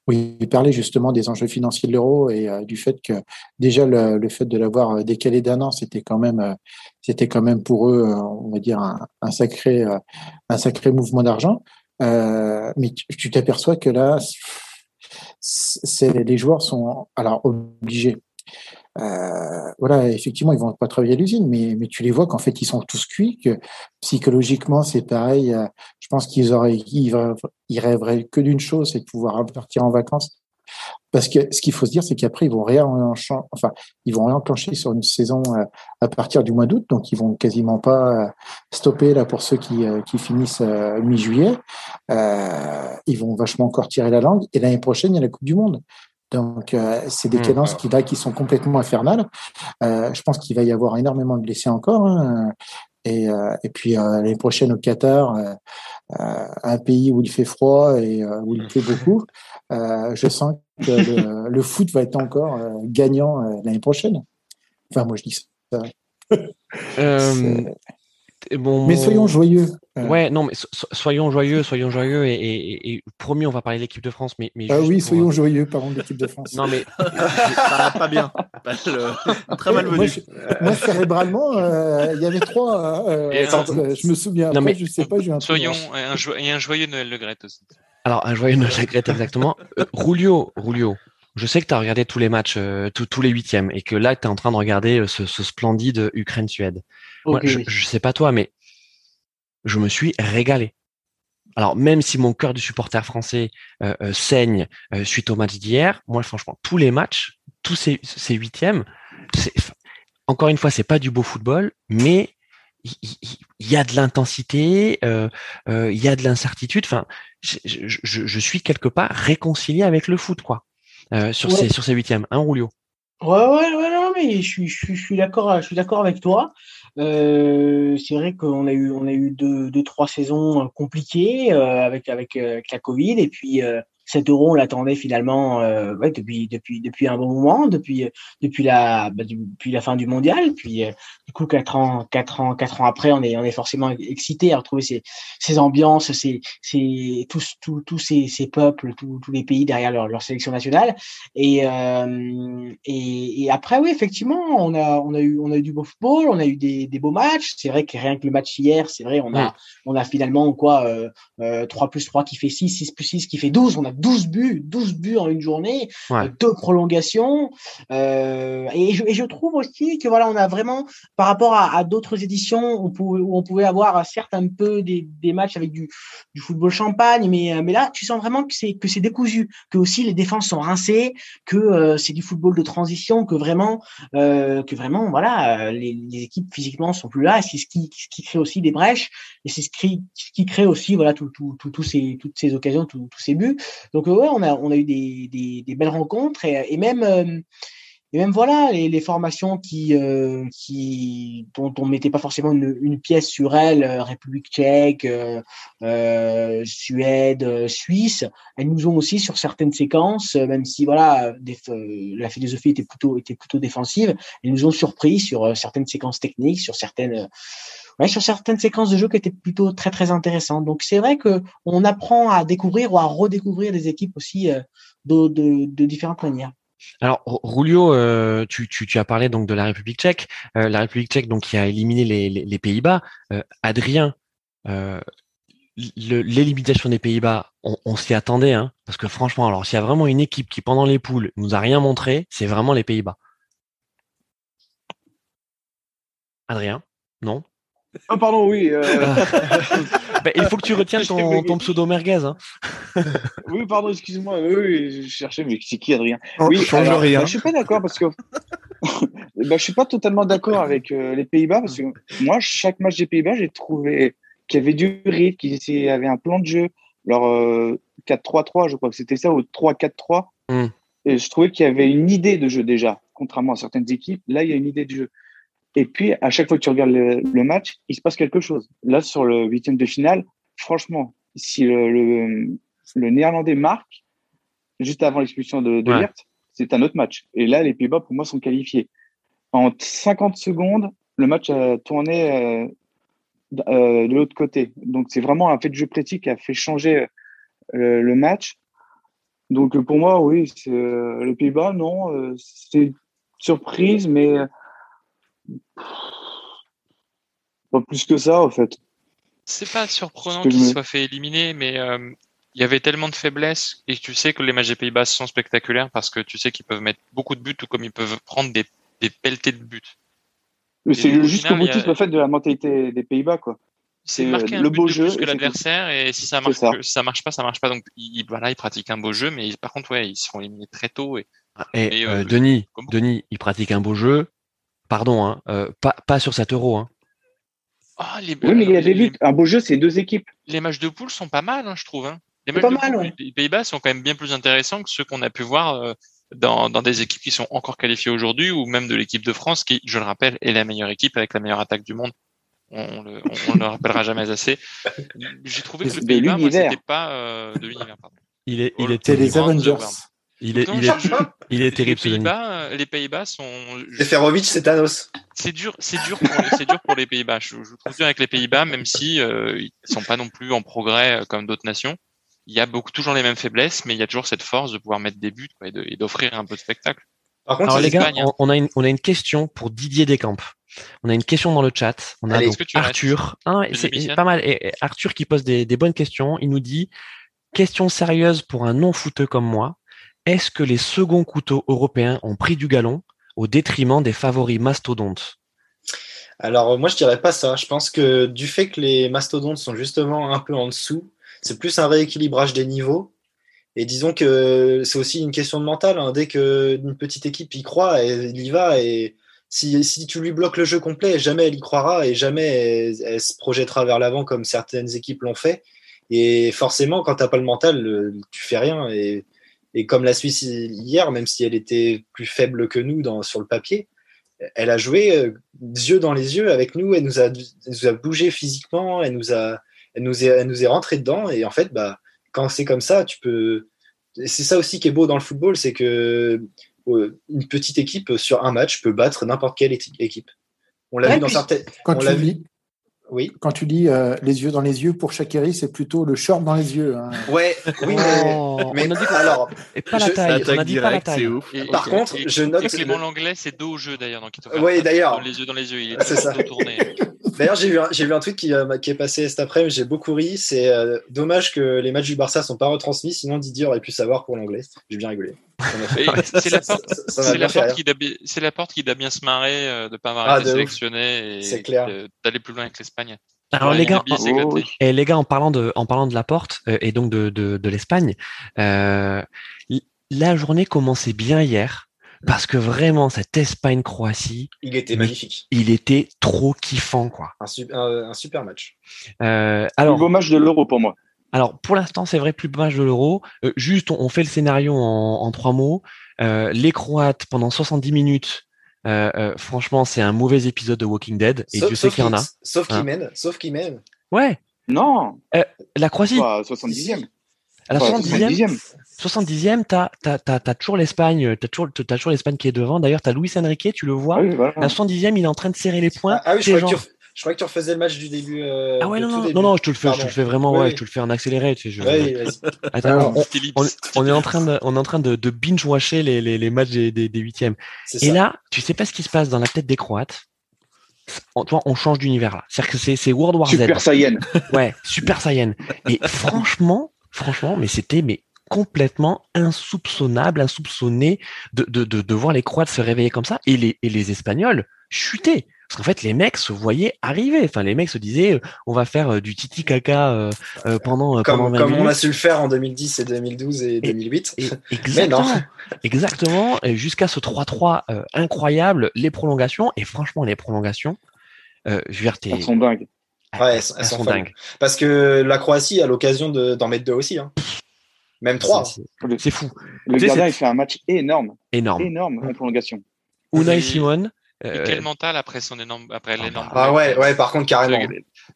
oui, il parlait justement des enjeux financiers de l'euro et euh, du fait que déjà le, fait de l'avoir euh, décalé d'un an, c'était quand même, euh, c'était quand même pour eux, on va dire un, sacré, un sacré mouvement d'argent. mais tu t'aperçois que là, c'est, les joueurs sont alors obligés euh, voilà, effectivement, ils vont pas travailler à l'usine, mais, mais tu les vois qu'en fait, ils sont tous cuits, que psychologiquement, c'est pareil. Euh, je pense qu'ils auraient, ils, rêveraient que d'une chose, c'est de pouvoir partir en vacances. Parce que ce qu'il faut se dire, c'est qu'après, ils vont réenclencher, enfin, ils vont réenclencher sur une saison euh, à partir du mois d'août, donc ils vont quasiment pas stopper là pour ceux qui, qui finissent mi-juillet. ils vont vachement encore tirer la langue. Et l'année prochaine, il y a la Coupe du Monde. Donc, euh, c'est des mmh. cadences qui, là, qui sont complètement infernales. Euh, je pense qu'il va y avoir énormément de blessés encore. Hein. Et, euh, et, puis l'année prochaine au Qatar, un pays où il fait froid et où il fait beaucoup, je sens que le, foot va être encore gagnant l'année prochaine. Enfin, moi je dis ça. Mais soyons joyeux. Ouais, non, mais soyons joyeux, soyons joyeux et, et, promis, on va parler de l'équipe de France. Mais, mais ah oui, soyons euh, joyeux, parlons de l'équipe de France. non, mais pas, pas bien. Très mal venu. Moi, cérébralement, euh, il y avait trois. Euh, je me souviens. Non, mais, je sais pas, j'ai un Soyons un, et un joyeux Noël Le Gret aussi. Alors, un joyeux Noël Le Gret, exactement. Rulio, Rulio. Je sais que tu as regardé tous les matchs, tous les huitièmes, et que là, tu es en train de regarder ce, ce splendide Ukraine-Suède. Moi, je, je sais pas toi, mais je me suis régalé. Alors même si mon cœur de supporter français euh, euh, saigne euh, suite au match d'hier, moi franchement tous les matchs, tous ces, ces huitièmes, encore une fois c'est pas du beau football, mais il y, a de l'intensité, il y a de l'incertitude. Enfin, je, je, je, suis quelque part réconcilié avec le foot quoi sur ces sur ces huitièmes. Hein, Roulio Ouais ouais ouais non mais je suis je suis d'accord je suis d'accord avec toi. Euh, c'est vrai qu'on a eu on a eu deux, deux trois saisons compliquées euh, avec avec, euh, avec la Covid et puis cet euro, on l'attendait finalement euh, ouais, depuis depuis depuis un bon moment, depuis depuis la bah, depuis la fin du mondial. Puis euh, du coup, quatre ans quatre ans quatre ans après, on est on est forcément excité à retrouver ces ces ambiances, ces ces tous tous tous ces, ces peuples, tous, tous les pays derrière leur, leur sélection nationale. Et, euh, et et après, oui, effectivement, on a on a eu on a eu du beau football, on a eu des des beaux matchs. C'est vrai que rien que le match hier, c'est vrai, on a on a finalement quoi euh, 3 plus 3 qui fait 6, 6 plus 6 qui fait 12. On a 12 buts, 12 buts en une journée, euh, deux prolongations. Euh, et, je, et, je, trouve aussi que voilà, on a vraiment, par rapport à, à d'autres éditions où, où, on pouvait avoir certes un peu des, des matchs avec du, du, football champagne, mais, euh, mais là, tu sens vraiment que c'est que c'est décousu, que aussi les défenses sont rincées, que euh, c'est du football de transition, que vraiment, euh, que vraiment, voilà, les, les, équipes physiquement sont plus là. C'est ce qui, ce qui crée aussi des brèches et c'est ce qui, ce qui crée aussi voilà tout, tout, tout, ces, toutes ces occasions, tous ces buts. Donc ouais, on a, eu des, belles rencontres et, euh, même voilà les, formations qui euh, dont on mettait pas forcément une, pièce sur elles euh, République tchèque Suède Suisse elles nous ont aussi sur certaines séquences même si voilà la philosophie était plutôt était plutôt défensive elles nous ont surpris sur certaines séquences techniques sur certaines sur certaines séquences de jeu qui étaient plutôt très très intéressantes. Donc c'est vrai que on apprend à découvrir ou à redécouvrir des équipes aussi euh, de, de, différentes manières. Alors, Rulio, euh, tu, as parlé donc de la République tchèque, euh, la République tchèque donc qui a éliminé les, Pays-Bas. Adrien, l'élimination des Pays-Bas, on, s'y attendait, hein, parce que franchement, alors s'il y a vraiment une équipe qui pendant les poules nous a rien montré, c'est vraiment les Pays-Bas. Adrien, non? Oh pardon, oui. Euh. Bah, il faut que tu retiennes ton, pseudo merguez. Hein. oui, pardon, excuse-moi. Oui, je cherchais, mais c'est qui Adrien? Oh, Oui, change rien. Bah, je suis pas d'accord parce que bah, je suis pas totalement d'accord avec euh, les Pays-Bas parce que moi, chaque match des Pays-Bas, j'ai trouvé qu'il y avait du rythme, qu'il y avait un plan de jeu. Alors, 4-3-3, euh, je crois que c'était ça, ou 3-4-3. Hmm. Et je trouvais qu'il y avait une idée de jeu déjà, contrairement à certaines équipes. Là, il y a une idée de jeu. Et puis, à chaque fois que tu regardes le, match, il se passe quelque chose. Là, sur le huitième de finale, franchement, si le, le, Néerlandais marque, juste avant l'expulsion de, de c'est un autre match. Et là, les Pays-Bas, pour moi, sont qualifiés. En 50 secondes, le match a tourné euh, euh, de l'autre côté. Donc, c'est vraiment un fait de jeu pratique qui a fait changer euh, le match. Donc, pour moi, oui, les Pays-Bas, non, c'est surprise, mais pas plus que ça, en fait. C'est pas surprenant qu'il soit fait éliminer, mais euh, il y avait tellement de faiblesses et tu sais que les matchs des Pays-Bas sont spectaculaires parce que tu sais qu'ils peuvent mettre beaucoup de buts ou comme ils peuvent prendre des, des pelletés de buts. Mais c'est le jusqu'au boutiste le fait de la mentalité des Pays-Bas, quoi. C'est marquer un le beau jeu plus que l'adversaire et si ça marche, ça. marche pas, ça marche pas. Donc ils, voilà, ils pratiquent un beau jeu, mais par contre, ouais, ils se font éliminer très tôt et. et, euh, Denis, Denis, ils pratiquent un beau jeu, Pardon, hein, euh, pas, pas sur cet euro. Hein. Ah, oui, mais il y a des buts. Un beau jeu, c'est deux équipes. Les matchs de poule sont pas mal, hein, je trouve. Hein. Les matchs de poule, les Pays-Bas sont quand même bien plus intéressants que ceux qu'on a pu voir euh, dans, dans, des équipes qui sont encore qualifiées aujourd'hui, ou même de l'équipe de France, qui, je le rappelle, est la meilleure équipe avec la meilleure attaque du monde. On, le, on, le rappellera jamais assez. J'ai trouvé que le Pays-Bas, moi, c'était pas euh, de l'univers. Il, est, il était les Avengers. Il est, il est, il est terrible. Les Pays-Bas, les Pays-Bas sont. Seferovic, c'est Thanos. C'est dur, c'est dur, pour, c'est dur pour les Pays-Bas. Je, je trouve dur avec les Pays-Bas, même si euh, ils sont pas non plus en progrès euh, comme d'autres nations. Il y a beaucoup toujours les mêmes faiblesses, mais il y a toujours cette force de pouvoir mettre des buts quoi, et, d'offrir un peu de spectacle. Par contre, Alors les gars, hein. on, a une, on a une question pour Didier Descamps. On a une question dans le chat. On a donc Arthur. Ah, c'est pas mal. Et, Arthur qui pose des, des bonnes questions. Il nous dit question sérieuse pour un non fouteux comme moi. Est-ce que les seconds couteaux européens ont pris du galon au détriment des favoris mastodontes? Alors moi je dirais pas ça. Je pense que du fait que les mastodontes sont justement un peu en dessous, c'est plus un rééquilibrage des niveaux. Et disons que c'est aussi une question de mental. Hein. Dès qu'une petite équipe y croit, elle, y va. Et si, si, tu lui bloques le jeu complet, jamais elle y croira et jamais elle, se projettera vers l'avant comme certaines équipes l'ont fait. Et forcément, quand tu n'as pas le mental, tu fais rien. Et et comme la Suisse hier, même si elle était plus faible que nous dans, sur le papier, elle a joué euh, yeux dans les yeux avec nous. Elle nous a, nous a bougé physiquement. Elle nous a, elle nous est, elle nous est rentrée dedans. Et en fait, bah, quand c'est comme ça, tu peux. C'est ça aussi qui est beau dans le football, c'est que euh, une petite équipe sur un match peut battre n'importe quelle équipe. On l'a vu dans certaines. Quand on l'a vu. Oui. Quand tu dis euh, les yeux dans les yeux pour Shakiri, c'est plutôt le short dans les yeux. Hein. Ouais, oui, oh, mais, on a dit alors, et pas la taille. On a dit pas la taille. Par contre, je note. Clément Langlais, c'est dos au jeu d'ailleurs. Oui, d'ailleurs. Les yeux dans les yeux, il est, c'est ça. tourné. D'ailleurs, j'ai vu, un, vu qui, euh, qui est passé cet après-midi, j'ai beaucoup ri. C'est euh, dommage que les matchs du Barça sont pas retransmis, sinon Didier aurait pu savoir pour l'anglais. J'ai bien rigolé. c'est la, porte, qui doit, c'est la porte qui doit bien se marrer euh, de pas avoir ah, été sélectionné et d'aller plus loin avec l'Espagne. Alors les gars, en, et les gars, en parlant de, en parlant de la porte et donc de, de, de l'Espagne, la journée commençait bien hier parce que vraiment cette Espagne-Croatie, il était magnifique. Il était trop kiffant quoi. Un, un, super match. Euh, alors, plus beau match de l'Euro pour moi. Alors pour l'instant c'est vrai plus beau match de l'Euro. Euh, juste on, fait le scénario en, en trois mots. Euh, les Croates pendant 70 minutes. Euh, euh, franchement, c'est un mauvais épisode de Walking Dead et je sais qu'il y en a. Sauf qui hein. mène, sauf qui mène. Ouais. Non. la Croatie. 70e. À la 70e. 70e, t'as as, toujours l'Espagne, t'as toujours, as toujours l'Espagne qui est devant. D'ailleurs, t'as Luis Enrique, tu le vois. Ah la 70e, il est en train de serrer les points. Ah, ah oui, je crois, que tu, je crois, que tu, refaisais le match du début. Euh, ah ouais, non, non, non, non, je te le fais, je te le fais vraiment, ouais, je te le fais en accéléré. Tu sais, je... ouais, Attends, on, on, est en train de, on est en train de, de binge-watcher les, les, les, matchs des, des, des huitièmes. Et là, tu sais pas ce qui se passe dans la tête des Croates. on change d'univers là. C'est-à-dire que c'est World War Z. Super Saiyan. Ouais, Super Saiyan. Et franchement, franchement, mais c'était mais complètement insoupçonnable, insoupçonné de, de, de, de, voir les Croates se réveiller comme ça et les, et les Espagnols chuter. Parce qu'en fait, les mecs se voyaient arriver. Enfin, les mecs se disaient, euh, on va faire euh, du titi caca euh, pendant, comme, pendant comme on a su le faire en 2010 et 2012 et, 2008. exactement. exactement. Jusqu'à ce 3-3 incroyable, les prolongations. Et franchement, les prolongations, je veux dire, elles sont dingues. Ouais, elles, sont, dingues. Parce que la Croatie a l'occasion d'en mettre deux aussi. Hein. Même trois. C'est fou. Le gardien, il fait un match énorme. Énorme. Énorme en prolongation. Unai Simon, euh, quel mental après son énorme, après ah, l'énorme. Ah ouais, ouais, par contre carrément.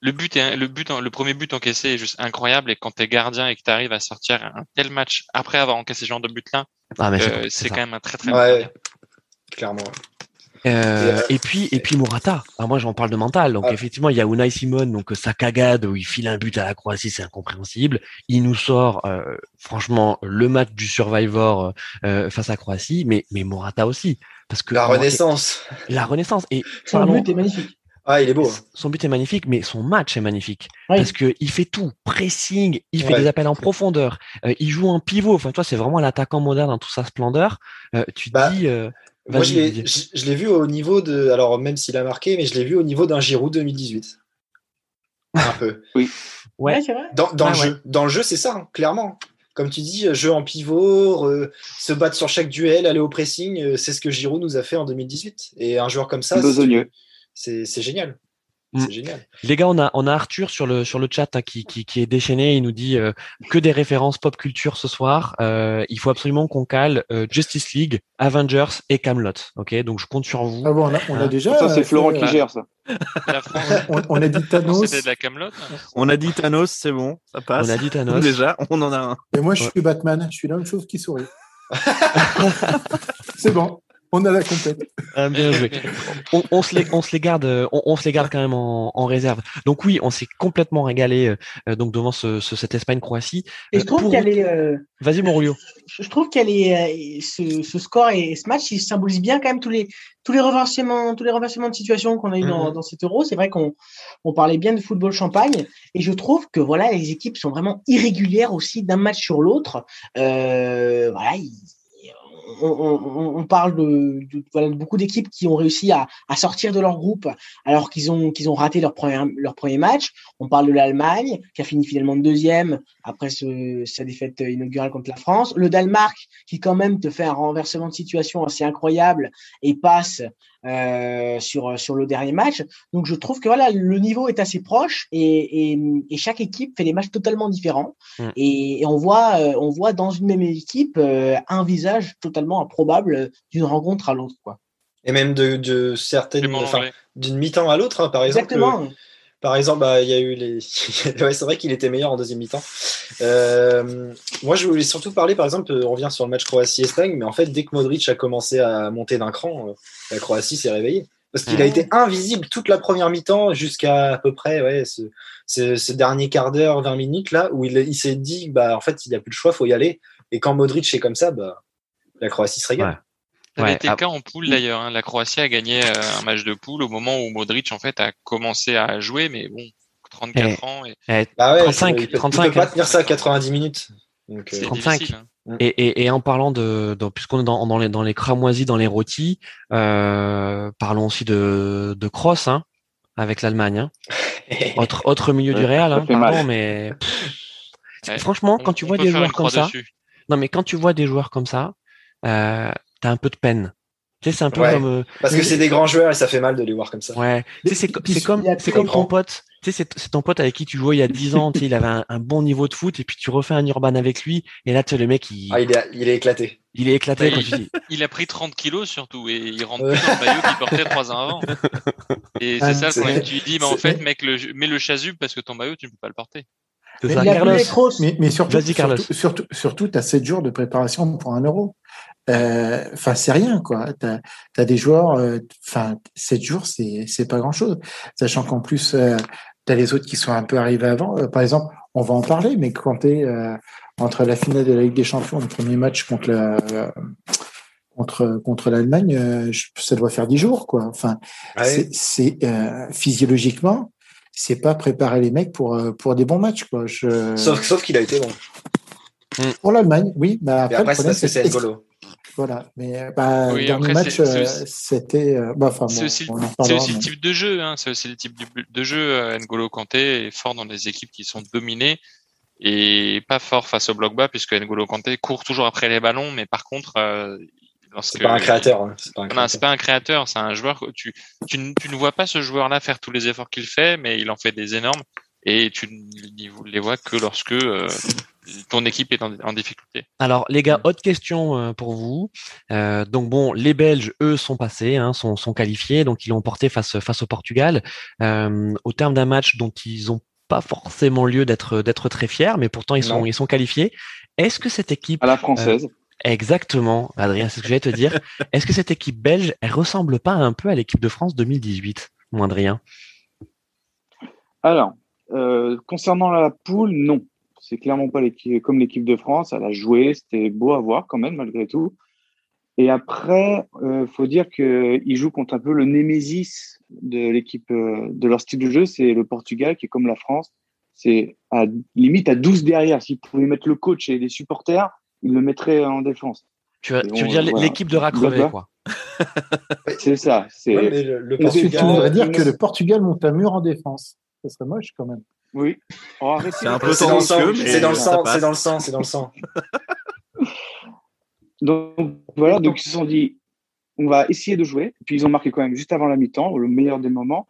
Le but est, le but, le premier but encaissé est juste incroyable et quand t'es gardien et que t'arrives à sortir un tel match après avoir encaissé ce genre de but là, ah, euh, c'est quand même un très très. Ouais, clairement. Euh, et puis et puis Morata. Alors moi j'en parle de mental. Donc ah. effectivement il y a Unai Simon donc sa cagade où il file un but à la Croatie c'est incompréhensible. Il nous sort euh, franchement le match du Survivor euh, face à Croatie, mais mais Morata aussi parce que la renaissance. La renaissance et son but est magnifique. Ah, il est beau. Hein. Son but est magnifique, mais son match est magnifique parce que il fait tout, pressing, il fait des appels en profondeur, il joue en pivot. Enfin, toi, c'est vraiment l'attaquant moderne dans toute sa splendeur. tu te bah, dis, moi, je l'ai vu au niveau de. Alors, même s'il a marqué, mais je l'ai vu au niveau d'un Giroud 2018. Un peu. oui. Ouais, c'est vrai. Dans, dans, le jeu, dans le jeu, c'est ça, hein, clairement. Comme tu dis, jeu en pivot, se battre sur chaque duel, aller au pressing, euh, c'est ce que Giroud nous a fait en 2018. Et un joueur comme ça, c'est génial. Mm. C'est génial. Les gars, on a, on a Arthur sur le, sur le chat hein, qui, qui, qui, est déchaîné. Il nous dit euh, que des références pop culture ce soir. Euh, il faut absolument qu'on cale euh, Justice League, Avengers et Camelot. Ok, donc je compte sur vous. Ah bon, on, a, on a hein déjà. Ça, c'est Florent qui gère ça. on, a dit Thanos. de la Camelot. On a dit Thanos, c'est bon, ça passe. On a dit Thanos. Déjà, on en a un. Et moi, je suis Batman. Je suis la même chose qui sourit. c'est bon. On a la complète. Ah, bien joué. On, se les, on se les garde, on, se les garde quand même en, réserve. Donc oui, on s'est complètement régalé euh, donc devant ce, cette Espagne-Croatie. Et je euh, trouve qu'elle est. Euh, Vas-y, Morulio. Je trouve qu'elle est ce, score et ce match, il symbolise bien quand même tous les tous les renversements, tous les renversements de situation qu'on a eu dans, mhm. dans cet Euro. C'est vrai qu'on on parlait bien de football champagne et je trouve que voilà, les équipes sont vraiment irrégulières aussi d'un match sur l'autre. voilà on, parle de, beaucoup d'équipes qui ont réussi à, sortir de leur groupe alors qu'ils ont, qu'ils ont raté leur premier, leur premier match. On parle de l'Allemagne qui a fini finalement deuxième après sa défaite inaugurale contre la France. Le Danemark qui quand même te fait un renversement de situation assez incroyable et passe euh, sur, sur le dernier match. Donc je trouve que voilà, le niveau est assez proche et, et, chaque équipe fait des matchs totalement différents. Mm. Et, on, voit, euh, on voit dans une même équipe euh, un visage totalement improbable d'une rencontre à l'autre. quoi. Et même de, de certaines, d'une mi-temps à l'autre, hein, par exemple. Exactement. Par exemple, bah, il y a eu les. ouais, c'est vrai qu'il était meilleur en deuxième mi-temps. Euh, moi, je voulais surtout parler, par exemple, on revient sur le match Croatie-Espagne, mais en fait, dès que Modric a commencé à monter d'un cran, euh, la Croatie s'est réveillée. Parce qu'il a été invisible toute la première mi-temps jusqu'à à peu près ouais, ce, ce, dernier quart d'heure, 20 minutes, là, où il, il s'est dit, bah, en fait, il n'y a plus le choix, il faut y aller. Et quand Modric est comme ça, bah, la Croatie se régale. Ça avait été le cas en poule d'ailleurs. Hein. La Croatie a gagné euh, un match de poule au moment où Modric en fait a commencé à jouer, mais bon, 34 eh, ans. Et... Eh, bah ouais, 35, il peut, 35. peut pas tenir ça à 90 minutes. Donc, 35. Euh, hein. Et, et, et, en parlant de, de puisqu'on est dans, dans, les, dans les cramoisis, dans les rôtis, euh, parlons aussi de, de cross hein, avec l'Allemagne. Hein. autre, autre milieu du Real, hein, pardon, mais franchement, quand tu vois des joueurs comme ça, non mais quand tu vois des joueurs comme ça, euh, t'as un peu de peine. Tu sais, c'est un peu comme. Euh, parce que c'est des grands joueurs et ça fait mal de les voir comme ça. Ouais. Tu sais, c'est comme, c'est comme ton pote. Tu sais, c'est ton pote avec qui tu jouais il y a 10 ans. Tu sais, il avait un, bon niveau de foot et puis tu refais un urban avec lui et là, tu sais, le mec, il. Ah, il est, il est éclaté. Il est éclaté bah, quand il, tu dis. Il a pris 30 kilos surtout et il rentre plus dans le maillot qu'il portait 3 ans avant. Et c'est ça le problème. Tu lui dis, mais en fait, mec, le, mets le chasuble parce que ton maillot, tu ne peux pas le porter. Mais, ça, Carlos. Mais, mais, surtout, Carlos. surtout, surtout, surtout, tu as 7 jours de préparation pour un euro. Euh, enfin, c'est rien, quoi. T'as as des joueurs, euh, enfin, 7 jours, c'est c'est pas grand chose. Sachant qu'en plus, euh, t'as les autres qui sont un peu arrivés avant. par exemple, on va en parler, mais quand t'es entre la finale de la Ligue des Champions, le premier match contre la contre contre l'Allemagne, ça doit faire dix jours, quoi. Enfin, c'est physiologiquement, c'est pas préparer les mecs pour pour des bons matchs, quoi. Sauf sauf qu'il a été bon. Pour l'Allemagne, oui. Mais après, après c'est parce que c'est N'Golo. Voilà, mais bah, le dernier match, c'était. Bah, c'est aussi, le type de jeu. Hein. C'est aussi le type de jeu. N'Golo Kanté est fort dans des équipes qui sont dominées et pas fort face au bloc bas puisque N'Golo Kanté court toujours après les ballons, mais par contre, euh, c'est pas un créateur. Hein. C'est pas, un créateur, c'est un joueur. Tu, tu, tu ne vois pas ce joueur-là faire tous les efforts qu'il fait, mais il en fait des énormes et tu ne les vois que lorsque euh, ton équipe est en, difficulté. Alors les gars, autre question euh, pour vous. Euh, donc bon, les Belges, eux, sont passés, hein, sont, sont, qualifiés, donc ils l'ont porté face face au Portugal. au terme d'un match dont ils ont pas forcément lieu d'être d'être très fiers, mais pourtant ils sont ils sont qualifiés. Est-ce que cette équipe à la française Exactement, Adrien, c'est ce que j'allais te dire. Est-ce que cette équipe belge, elle ressemble pas un peu à l'équipe de France 2018, mon Adrien? Alors, euh, concernant la poule, non. C'est clairement pas comme l'équipe de France. Elle a joué, c'était beau à voir quand même, malgré tout. Et après, euh, faut dire qu'ils jouent contre un peu le némésis de l'équipe, euh, de leur style de jeu. C'est le Portugal qui est comme la France. C'est à limite à 12 derrière. S'ils pouvaient mettre le coach et les supporters, ils le mettraient en défense. Tu, veux, dire l'équipe de racrevé, quoi. c'est ça. C'est le, Portugal... Tu voudrais dire que le Portugal monte un mur en défense. Ce serait moche quand même. Oui. Oh, c'est un peu mais c'est dans le sang. C'est dans le sang. C'est dans le sang. donc voilà. Donc ils se sont dit, on va essayer de jouer. Puis ils ont marqué quand même juste avant la mi-temps, le meilleur des moments.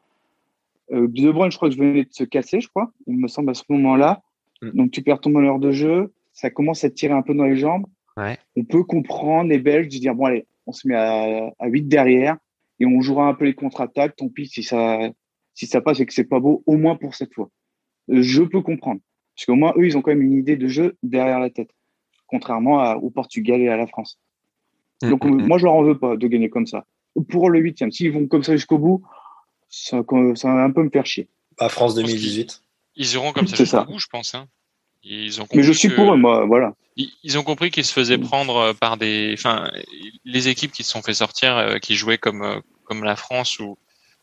Euh, de Bruyne, je crois que je venais de se casser, je crois. Il me semble à ce moment-là. Mm. Donc tu perds ton meneur de jeu. Ça commence à te tirer un peu dans les jambes. Ouais. On peut comprendre les Belges de dire bon allez, on se met à, à 8 derrière et on jouera un peu les contre-attaques. Tant pis si ça si ça passe et que c'est pas beau, au moins pour cette fois je peux comprendre. Parce qu'au moins, eux, ils ont quand même une idée de jeu derrière la tête, contrairement au Portugal et à la France. Mm, Donc, mm, mm. moi, je leur en veux pas de gagner comme ça. Pour le huitième, s'ils vont comme ça jusqu'au bout, ça, ça, va un peu me faire chier. À France 2018. Ils iront comme ça jusqu'au bout, je pense. Hein. Ils ont Mais je suis pour eux, moi, voilà. Ils, ont compris qu'ils se faisaient prendre euh, par des, enfin, les équipes qui se sont fait sortir, euh, qui jouaient comme euh, comme la France ou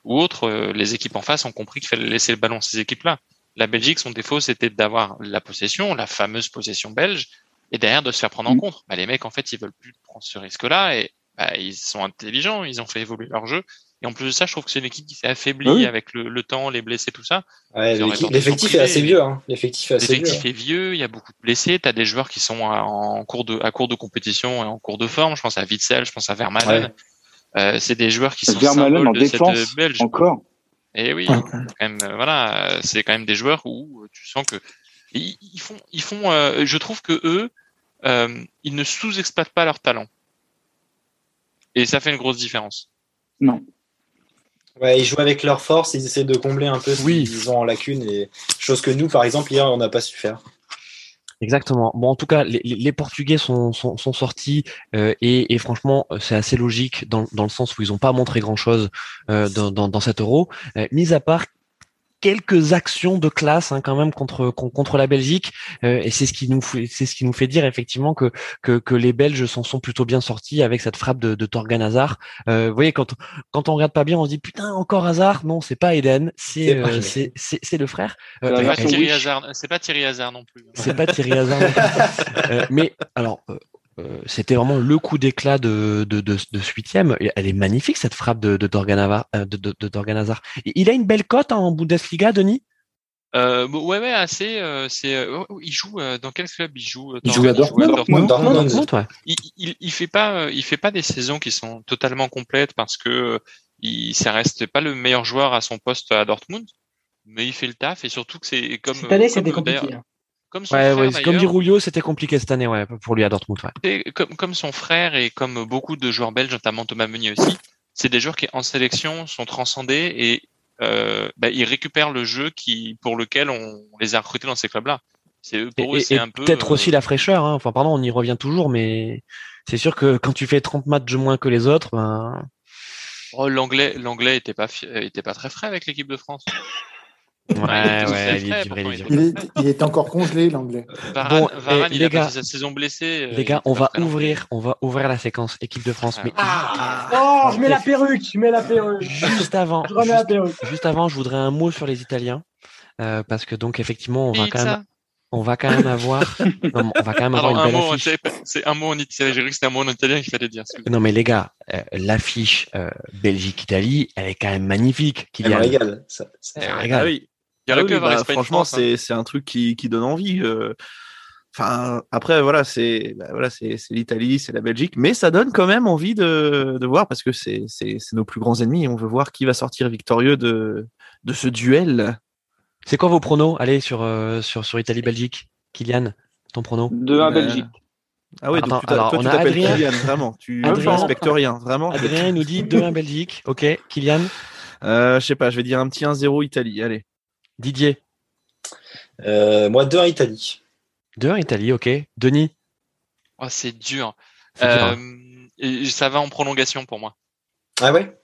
ou autres, les équipes en face ont compris qu'il fallait laisser le ballon à ces équipes-là la Belgique, son défaut, c'était d'avoir la possession, la fameuse possession belge, et derrière de se faire prendre en mm. compte. Bah, les mecs, en fait, ils veulent plus prendre ce risque-là, et bah, ils sont intelligents, ils ont fait évoluer leur jeu. Et en plus de ça, je trouve que c'est une équipe qui s'est affaiblie avec le, temps, les blessés, tout ça. l'effectif est assez vieux. Hein. L'effectif est assez vieux. est vieux. Il y a beaucoup de blessés. Tu as des joueurs qui sont en cours de, à cours de compétition et en cours de forme. Je pense à Witzel, je pense à Vermaelen. Euh, c'est des joueurs qui sont Vermaelen en de défense, cette Belge. Encore. Et oui, quand même, euh, voilà, c'est quand même des joueurs où tu sens que ils, font, ils font. Euh, je trouve que eux, euh, ils ne sous-exploitent pas leur talent. Et ça fait une grosse différence. Non. Ouais, ils jouent avec leur force, ils essaient de combler un peu ce oui. qu'ils ont en lacune, et chose que nous, par exemple, hier, on n'a pas su faire. Exactement. Bon, en tout cas, les, Portugais sont, sont, sortis euh, et, franchement, c'est assez logique dans, dans, le sens où ils n'ont pas montré grand-chose euh, dans, dans, dans, cet euro. Euh, mis à part quelques actions de classe hein, quand même contre contre la Belgique euh, et c'est ce qui nous c'est ce qui nous fait dire effectivement que que, que les Belges s'en sont plutôt bien sortis avec cette frappe de, de Torgan Hazard. Euh, vous voyez quand quand on regarde pas bien on se dit putain encore Hazard non c'est pas Eden c'est euh, c'est c'est le frère. Euh, c'est pas Thierry Hazard c'est pas Thierry Hazard non plus. C'est pas Thierry Hazard. mais alors euh, c'était vraiment le coup d'éclat de, de, de, de ce huitième. Elle est magnifique cette frappe de, de, Dorgan, euh, de, de, de Il a une belle cote en Bundesliga, Denis? Euh, ouais, ouais, assez. Euh, c'est, oh, il joue dans quel club Il joue. il joue à Dortmund. Il, il, il, fait pas, il fait pas des saisons qui sont totalement complètes parce que il, ça reste pas le meilleur joueur à son poste à Dortmund, mais il fait le taf et surtout que c'est comme. Cette année, c'était compliqué. Hein. Comme son frère, comme dit Rulio, c'était compliqué cette année, ouais, pour lui à Dortmund. Comme, comme son frère et comme beaucoup de joueurs belges, notamment Thomas Meunier aussi, c'est des joueurs qui en sélection sont transcendés et euh, bah, ils récupèrent le jeu qui pour lequel on, les a recrutés dans ces clubs-là. C'est pour eux, c'est un peu peut-être aussi euh, la fraîcheur. Hein. Enfin, pardon, on y revient toujours, mais c'est sûr que quand tu fais 30 matchs de moins que les autres, ben. Oh, l'anglais, l'anglais était pas était pas très frais avec l'équipe de France. Ouais, ouais, il, est, encore congelé l'anglais. bon, il les a gars, sa saison blessée. Euh, les gars, on va ouvrir, on va ouvrir la séquence équipe de France. Mais ah, oh, je mets la perruque, je mets la perruque. Juste avant, juste, avant, je voudrais un mot sur les Italiens euh, parce que donc effectivement, on va quand même on va quand même avoir, on va quand même avoir une belle affiche. C'est un mot en italien. J'ai cru que c'était un mot en italien qu'il fallait dire. Non, mais les gars, euh, l'affiche euh, Belgique-Italie, elle est quand même magnifique. Elle me régale. Ça, ça Ah oui. Il aurait ah avoir bah, Franchement, hein. c'est c'est un truc qui, qui donne envie. Euh. Enfin, après, voilà, c'est bah, voilà, c'est l'Italie, c'est la Belgique, mais ça donne quand même envie de, de voir parce que c'est nos plus grands ennemis. On veut voir qui va sortir victorieux de, de ce duel. C'est quoi vos pronos? Allez, sur, euh, sur, sur Italie-Belgique. Kylian, ton prono? 2-1 Belgique. Ah oui, donc tu alors, toi, tu t'appelles Kylian, vraiment. Tu ne respectes rien, vraiment. Adrien nous dit 2-1 Belgique. Ok, Kylian? Euh, Je sais pas, je vais dire un petit 1-0 Italie. Allez. Didier euh, Moi, 2-1 Italie. 2-1 Italie, ok. Denis oh, C'est dur. Euh, ça va en prolongation pour moi. Ah ouais?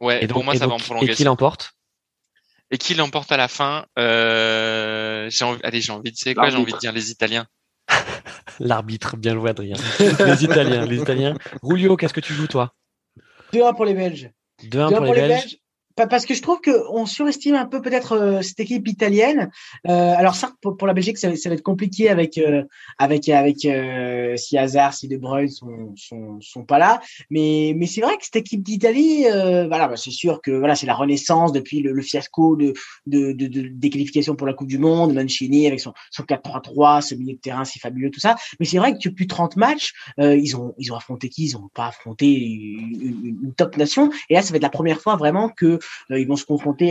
Ouais, et pour moi, ça va en prolongation. Et qui l'emporte? Et qui l'emporte à la fin? Euh, j'ai envie, Allez, j'ai envie de, quoi J'ai envie de dire les Italiens? L'arbitre, bien joué Adrien. les Italiens, les Italiens. Rulio, qu'est-ce que tu joues toi? 2-1 pour les Belges. 2-1 pour, les Belges parce que je trouve qu'on surestime un peu peut-être euh, cette équipe italienne. Euh, alors ça, pour, la Belgique, ça, ça, va être compliqué avec euh, avec avec euh, si Hazard, si De Bruyne sont, sont sont pas là. Mais mais c'est vrai que cette équipe d'Italie, voilà, bah, c'est sûr que voilà, c'est la renaissance depuis le, le fiasco de, de, de, de, des qualifications pour la Coupe du Monde, Mancini avec son son 4-3-3, ce milieu de terrain si fabuleux tout ça. Mais c'est vrai que depuis 30 matchs, ils ont ils ont affronté qui? Ils ont pas affronté une, une top nation. Et là, ça va être la première fois vraiment que euh, ils vont se confronter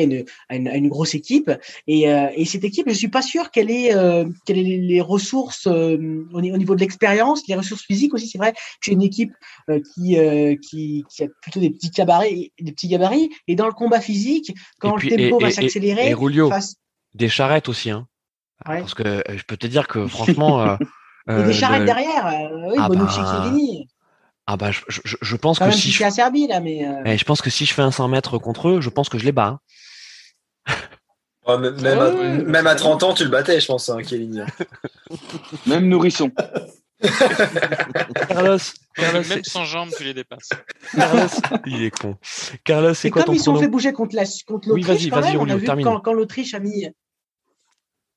à une, à une, grosse équipe. Et, euh, et, cette équipe, je suis pas sûr qu'elle ait, euh, qu'elle ait les ressources au, niveau de l'expérience, les ressources physiques aussi. C'est vrai que c'est une équipe qui, qui, qui, a plutôt des petits gabarits, des petits gabarits. Et dans le combat physique, quand le tempo va s'accélérer, face... des charrettes aussi. Hein. Parce que je peux te dire que franchement. et des charrettes derrière. oui, ah Bonucci bah... Ah bah je, je, je pense que si, je... à Serbie là, mais. Euh... Eh, je pense que si je fais un 100 mètres contre eux, je pense que je les bats. Hein. même, à, même, à, 30 ans, tu le battais, je pense, hein, même nourrisson. Carlos, Carlos même sans jambes, tu les dépasses. Carlos, il est con. Carlos, c'est quoi ton Comme ils sont fait bouger contre l'Autriche, contre oui, vas-y, vas-y, on a vu quand, quand l'Autriche a mis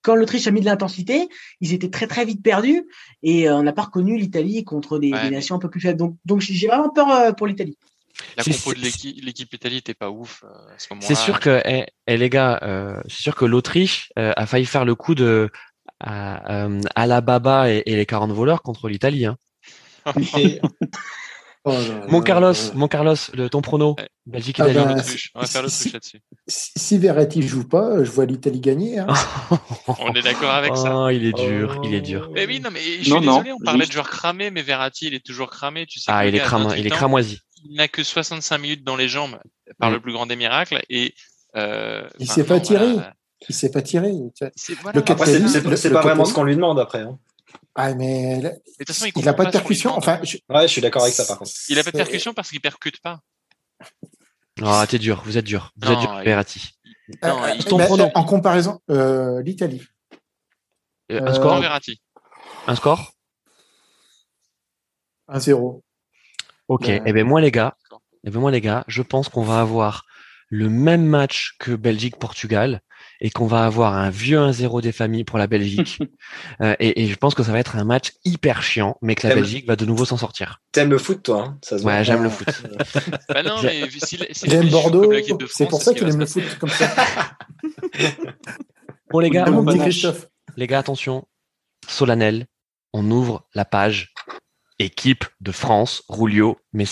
quand l'Autriche a mis de l'intensité, ils étaient très très vite perdus et euh, on n'a pas reconnu l'Italie contre des, nations un peu plus faibles. Donc, donc j'ai vraiment peur euh, pour l'Italie. La compo de l'équipe Italie n'était pas ouf euh, à ce moment-là. C'est sûr que, eh, eh, les gars, c'est sûr que l'Autriche a failli faire le coup de à, à la Baba et, les 40 voleurs contre l'Italie. Hein. Oh mon Carlos, mon Carlos, le, ton prono, Belgique Italie. Ah bah, on va faire le truc là-dessus. Si Verratti joue pas, je vois l'Italie gagner. Hein. on est d'accord avec ça. Oh, il est dur, il est dur. Mais oui, non, mais je suis désolé, on parlait de joueurs cramés, mais Verratti, il est toujours cramé. Tu sais ah, il est, cramé, il est cramoisi. Il n'a que 65 minutes dans les jambes, par mm. le plus grand des miracles, et euh, il s'est pas tiré. Il s'est pas tiré. C'est pas vraiment ce qu'on lui demande après. Hein. Ah, mais, il n'a pas de percussion. Enfin, je... Ouais, je suis d'accord avec ça par contre. Il n'a pas de percussion parce qu'il percute pas. Ah, t'es dur, vous êtes dur. Vous êtes dur, Verratti. Euh, euh, en comparaison, euh, l'Italie. un score Verratti. Un score 1-0. Ok, et eh ben moi les gars, et eh ben moi les gars, je pense qu'on va avoir le même match que Belgique-Portugal et qu'on va avoir un vieux 1-0 des familles pour la Belgique. euh, et, et, je pense que ça va être un match hyper chiant, mais que la Belgique va de nouveau s'en sortir. T'aimes le foot, toi hein ça se Ouais, j'aime le foot. bah non, mais si, si J'aime Bordeaux, c'est pour ça qu'il aime le foot comme ça. bon les gars, les gars, attention, solennel, on ouvre la page équipe de France, Rulio, met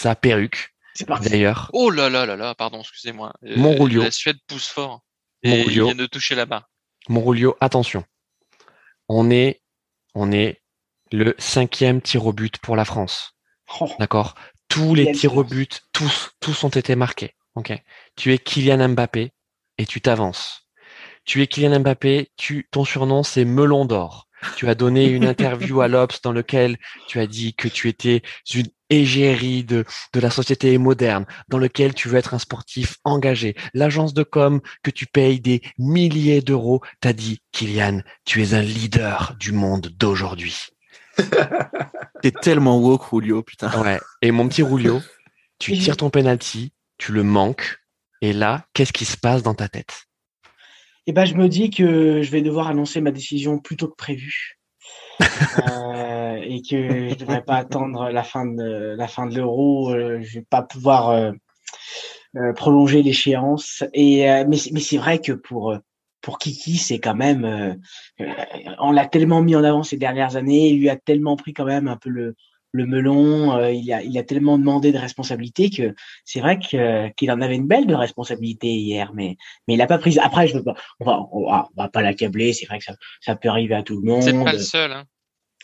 D'ailleurs. Oh là là là là, pardon, excusez-moi. Mon euh, Rulio. La Suède pousse fort. Et il vient de toucher là-bas. Monrolio, attention. On est, on est le cinquième tir au but pour la France. Oh. D'accord? Tous les tirs au but, tous, tous ont été marqués. Ok? Tu es Kylian Mbappé et tu t'avances. Tu es Kylian Mbappé, tu, ton surnom c'est Melon d'or. Tu as donné une interview à l'Obs dans lequel tu as dit que tu étais une égérie de, de la société moderne, dans lequel tu veux être un sportif engagé. L'agence de com que tu payes des milliers d'euros t'a dit, Kylian, tu es un leader du monde d'aujourd'hui. T'es tellement woke, Rulio, putain. Ouais. Et mon petit Rulio, tu tires ton penalty, tu le manques, et là, qu'est-ce qui se passe dans ta tête? Eh ben, je me dis que je vais devoir annoncer ma décision plus tôt que prévu. euh, et que je ne devrais pas attendre la fin de la fin de l'euro. Euh, je vais pas pouvoir euh, euh, prolonger l'échéance. Et mais, mais c'est vrai que pour pour Kiki, c'est quand même, on l'a tellement mis en avant ces dernières années, il lui a tellement pris quand même un peu le, le melon, euh, il, a, il a tellement demandé de responsabilité que c'est vrai qu'il en avait une belle de responsabilité hier, mais, mais il n'a pas prise. Après, je veux pas, on va, on va, pas l'accabler, c'est vrai que ça, ça peut arriver à tout le monde. C'est pas le seul. Hein.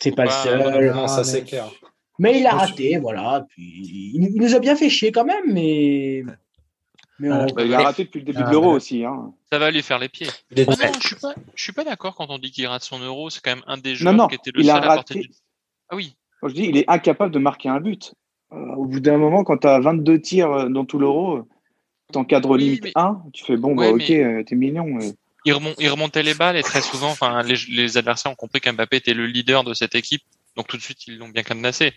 C'est pas le seul. Non, ça c'est clair. Mais il a raté, voilà. Puis, il, nous a bien fait chier quand même, mais. mais bah, il a raté depuis le début de l'euro aussi. Hein. Ça va lui faire les pieds. non, je suis pas, je suis pas d'accord quand on dit qu'il rate son euro. C'est quand même un des joueurs qui était le seul à porter du... Ah oui, je dis, il est incapable de marquer un but. Euh, au bout d'un moment, quand tu as 22 tirs euh, dans tout l'euro, euh, tu encadres limite 1, tu fais bon, bah, ok, t'es mignon. Il, remontait les balles et très souvent, enfin, les, adversaires ont compris qu'Mbappé était le leader de cette équipe, donc tout de suite ils l'ont bien cadenassé.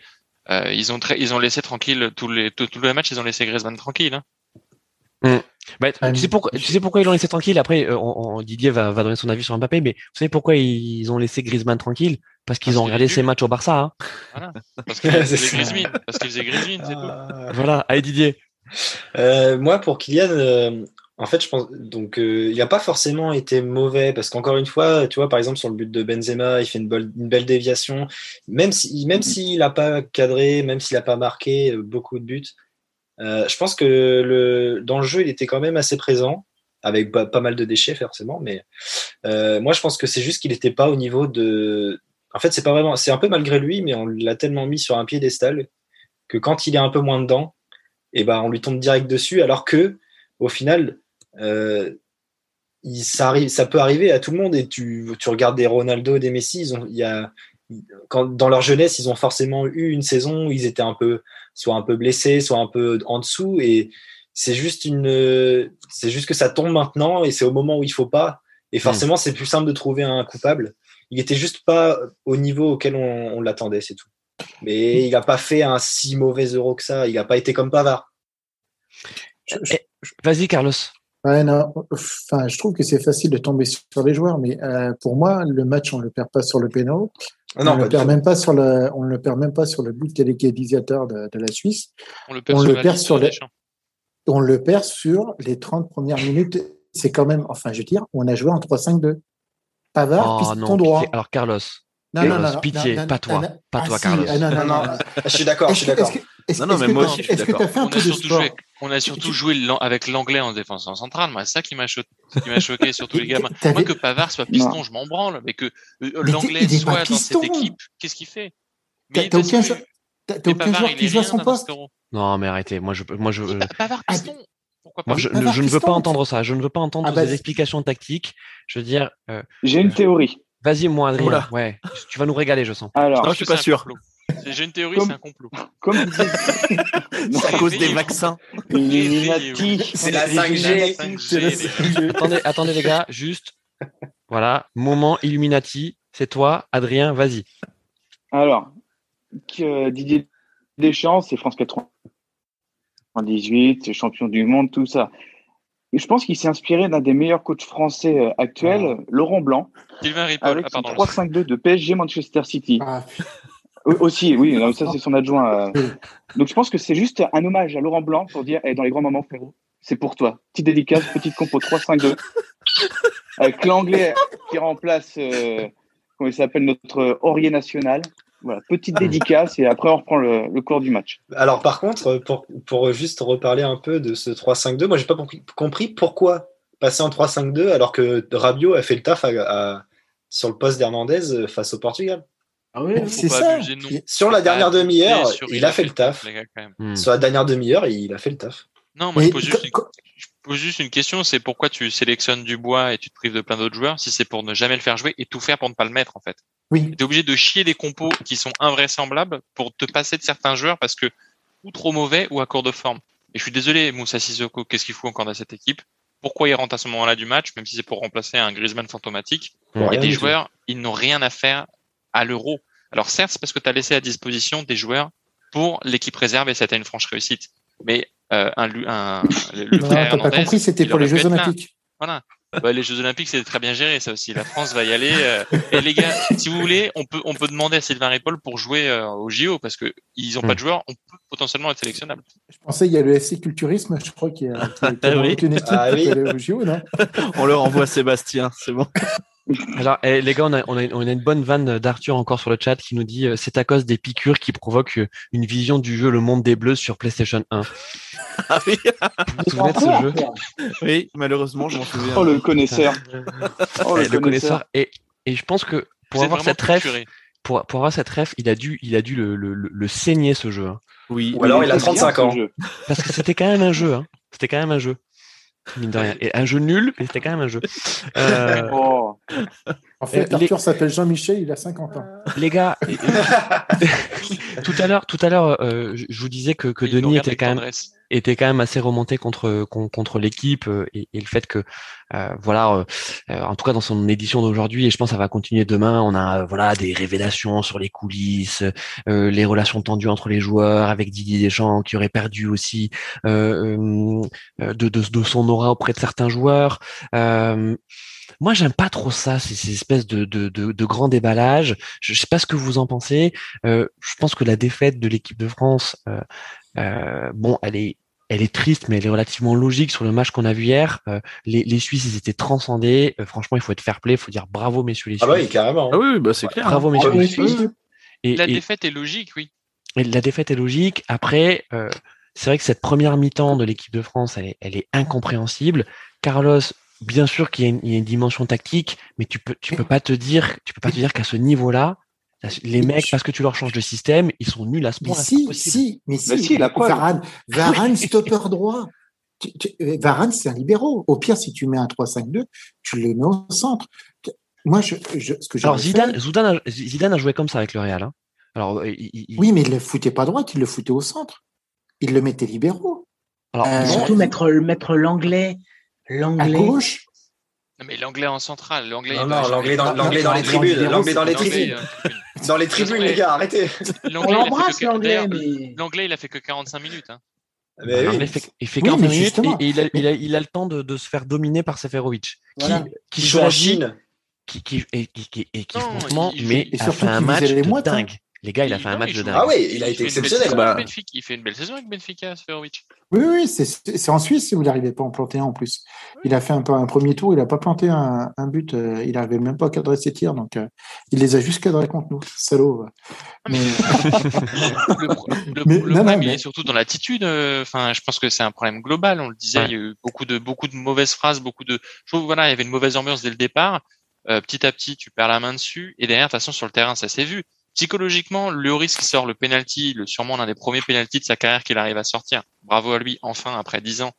ils ont ils ont laissé tranquille tous les tous, les matchs, ils ont laissé Griezmann tranquille. Hein. Mm. Bah, tu, sais pourquoi, tu sais pourquoi ils l'ont laissé tranquille? Après, Didier va, va donner son avis sur Mbappé, mais vous savez pourquoi ils ont laissé Griezmann tranquille? Parce qu'ils ont regardé ses matchs au Barça. Hein. Voilà. Parce qu'ils faisaient Griezmann. Parce qu'ils faisaient Griezmann, c'est tout. Ah. Voilà. Allez, Didier. Euh, moi, pour Kylian, euh, en fait, je pense. Donc, euh, il n'a pas forcément été mauvais. Parce qu'encore une fois, tu vois, par exemple, sur le but de Benzema, il fait une, une belle déviation. Même s'il même s'il n'a pas cadré, même s'il n'a pas marqué beaucoup de buts, je pense que le, dans le jeu, il était quand même assez présent avec pas, mal de déchets forcément, mais moi je pense que c'est juste qu'il n'était pas au niveau de, en fait, c'est pas vraiment, c'est un peu malgré lui, mais on l'a tellement mis sur un piédestal que quand il est un peu moins dedans, eh ben on lui tombe direct dessus, alors que au final, euh, ça arrive, ça peut arriver à tout le monde. Et tu, tu regardes des Ronaldo, des Messi, ils ont, il y a, quand, dans leur jeunesse, ils ont forcément eu une saison où ils étaient un peu, soit un peu blessés, soit un peu en dessous, et c'est juste une, c'est juste que ça tombe maintenant, et c'est au moment où il faut pas. Et forcément, c'est plus simple de trouver un coupable il était juste pas au niveau auquel on, l'attendait, c'est tout. Mais il n'a pas fait un si mauvais euro que ça. Il n'a pas été comme Pavard. Vas-y, Carlos. enfin, je trouve que c'est facile de tomber sur les joueurs, mais euh, pour moi, le match, on ne le perd pas sur le pénal. Ah on ne le perd même pas sur le, on le perd même pas sur le but téléguidisateur de, de la Suisse. On le perd, sur, le perd sur les, on le perd sur les 30 premières minutes. C'est quand même, enfin, je veux dire, on a joué en 3-5-2. Pavard, oh, piston droit. Alors, Carlos. Non, non, non, pitié, pas toi, pas toi, Carlos. non, non, non, je suis d'accord, je suis d'accord. Non, non, mais moi aussi, je suis d'accord. On, a surtout joué, on a surtout joué avec l'anglais en défense en centrale. Moi, c'est ça qui m'a choqué, qui m'a choqué, surtout les gamins. Moi, que Pavard soit piston, je m'en branle, mais que euh, l'anglais soit dans cette équipe, qu'est-ce qu'il fait? T'as aucun, aucun joueur qui joue à son poste Non, mais arrêtez. Moi, je, moi, je. Pavard piston. Moi, je, ne veux pas entendre ça. Je ne veux pas entendre ah bah, des explications tactiques. Je veux dire. Euh, J'ai une théorie. Vas-y, moi, Adrien. Ouais. Tu vas nous régaler, je sens. Alors, non, je suis pas sûr. J'ai une théorie, c'est un complot. Comme c'est à cause des vaccins. C'est la 5G. attendez, attendez, les gars, juste. Voilà, moment Illuminati. C'est toi, Adrien, vas-y. Alors, Didier Deschamps, c'est France 80. 18, champion du monde, tout ça. Et je pense qu'il s'est inspiré d'un des meilleurs coachs français euh, actuels, Laurent Blanc, avec ah, 3-5-2 de PSG Manchester City. Ah. Aussi, oui, ça c'est son adjoint. Euh. Donc je pense que c'est juste un hommage à Laurent Blanc pour dire, hey, eh, dans les grands moments, frérot, c'est pour toi. Petite dédicace, petite compo 3-5-2, avec l'anglais qui remplace, euh, comment il s'appelle, notre Aurier national. Voilà, petite dédicace et après on reprend le, cours du match. Alors par contre, pour, pour juste reparler un peu de ce 3-5-2, moi j'ai pas compris, pourquoi passer en 3-5-2 alors que Rabiot a fait le taf sur le poste d'Hernandez face au Portugal. Ah oui, c'est ça. Sur la dernière demi-heure, il a fait le taf. Hmm. Sur la dernière demi-heure, il a fait le taf. Non, moi je pose, juste une, je pose juste une question, c'est pourquoi tu sélectionnes Dubois et tu te prives de plein d'autres joueurs si c'est pour ne jamais le faire jouer et tout faire pour ne pas le mettre en fait? Oui. Tu es obligé de chier des compos qui sont invraisemblables pour te passer de certains joueurs parce que ou trop mauvais ou à court de forme. Et je suis désolé, Moussa Sissoko, qu'est-ce qu'il fout encore dans cette équipe? Pourquoi il rentre à ce moment-là du match, même si c'est pour remplacer un Griezmann fantomatique? Et des joueurs, ils n'ont rien à faire à l'euro. Alors certes, c'est parce que tu as laissé à disposition des joueurs pour l'équipe réserve et c'était une franche réussite. Mais euh, un, un, le non, frère pas compris, c'était pour les Jeux Olympiques. Voilà. Bah, les Jeux Olympiques, c'est très bien géré, ça aussi. La France va y aller. Euh, et les gars, si vous voulez, on peut, on peut demander à Sylvain Ripoll pour jouer euh, au JO parce que ils n'ont pas de hmm. joueurs. On peut potentiellement être sélectionnable. Je pensais il y a le SC Culturisme, je crois qu'il y a, qui, qui a oui. une équipe ah, oui. au JO, non? On leur envoie Sébastien, c'est bon. Alors, eh, les gars, on a, on, a, on a, une bonne vanne d'Arthur encore sur le chat qui nous dit euh, c'est à cause des piqûres qui provoquent euh, une vision du jeu Le Monde des Bleus sur PlayStation 1. Ah oui Vous vous de ce jeu Oui, malheureusement, je m'en souviens. Oh, le connaisseur oh, le, eh, connaisseur. Et, et je pense que pour avoir cette ref, pour, pour, avoir cette ref, il a dû, il a dû le, le, le saigner ce jeu. Hein. Oui. Ou alors il a 35 ans. Parce que c'était quand même un jeu. Hein. C'était quand même un jeu mine de rien. Et un jeu nul, mais c'était quand même un jeu. Euh... Oh. En fait, Arthur s'appelle Jean-Michel, il a 50 ans. Les gars, tout à l'heure, tout à l'heure, euh, je vous disais que, que Denis était quand même était quand même assez remonté contre contre l'équipe euh, et, et, le fait que euh, voilà, euh, en tout cas dans son édition d'aujourd'hui et je pense que ça va continuer demain. On a voilà des révélations sur les coulisses, les relations tendues entre les joueurs avec Didier Deschamps qui aurait perdu aussi de, de, de son aura auprès de certains joueurs. Moi, j'aime pas trop ça, ces, ces espèces de, de, de, de grands déballages. Je, sais pas ce que vous en pensez. Euh, je pense que la défaite de l'équipe de France, euh, euh, bon, elle est, elle est triste, mais elle est relativement logique sur le match qu'on a vu hier. Euh, les, les Suisses, ils étaient transcendés. Euh, franchement, il faut être fair play, il faut dire bravo, messieurs les Suisses. Ah bah oui, carrément. Ah oui, bah c'est clair. Bravo, messieurs les Suisses. Et, la défaite est logique, oui. Et la défaite est logique. Après, c'est vrai que cette première mi-temps de l'équipe de France, elle est, elle est incompréhensible. Carlos bien sûr qu'il y, y, a une dimension tactique, mais tu peux, tu peux pas te dire, tu peux pas te dire qu'à ce niveau-là, les mecs, parce que tu leur changes de système, ils sont nuls à ce point. Mais si, si, mais si, si la Varane, Varane, stopper droit. Euh, Varane, c'est un libéraux. Au pire, si tu mets un 3-5-2, tu les mets au centre. Moi, je, je ce que Alors, Zidane, fait... Zidane, a, Zidane, a, joué comme ça avec le Real. Hein. Alors, il, Oui, mais il le foutait pas droit, il le foutait au centre. Il le mettait libéraux. Alors, euh, surtout mettre, mettre l'anglais L'anglais. À gauche Non, mais l'anglais en centrale. L'anglais non, non, l'anglais dans, l'anglais dans les tribunes. L'anglais dans les tribunes. Dans les tribunes, les gars, arrêtez. On l'embrasse, l'anglais. Mais... L'anglais, il a fait que 45 minutes. Hein. Mais oui. il, fait, il fait 45 oui, minutes et, et il, a, il, a, il, a, le temps de, de se faire dominer par Seferovic. Voilà. Qui, qui joue en Chine. Qui, qui, et, qui, et qui, non, franchement, mais a fait un match de dingue. Les gars, il a fait un match de dingue. Ah oui, il a été exceptionnel. Bah... Il fait une belle saison avec Benfica, Seferovic. Oui, oui, c'est en Suisse où il n'arrivait pas à en planter un en plus. Il a fait un, un premier tour, il n'a pas planté un, un but, euh, il n'arrivait même pas à cadrer ses tirs, donc euh, il les a juste cadrés contre nous, salaud. Mais... le, le, mais, le non, problème, non, il est surtout dans l'attitude. Euh, enfin, je pense que c'est un problème global. On le disait, ouais. il y a eu beaucoup de beaucoup de mauvaises phrases, beaucoup de. Je trouve voilà, il y avait une mauvaise ambiance dès le départ. Euh, petit à petit, tu perds la main dessus, et derrière, de toute façon, sur le terrain, ça s'est vu psychologiquement, Lloris qui sort le penalty, le sûrement l'un des premiers penalties de sa carrière qu'il arrive à sortir. Bravo à lui, enfin après dix ans.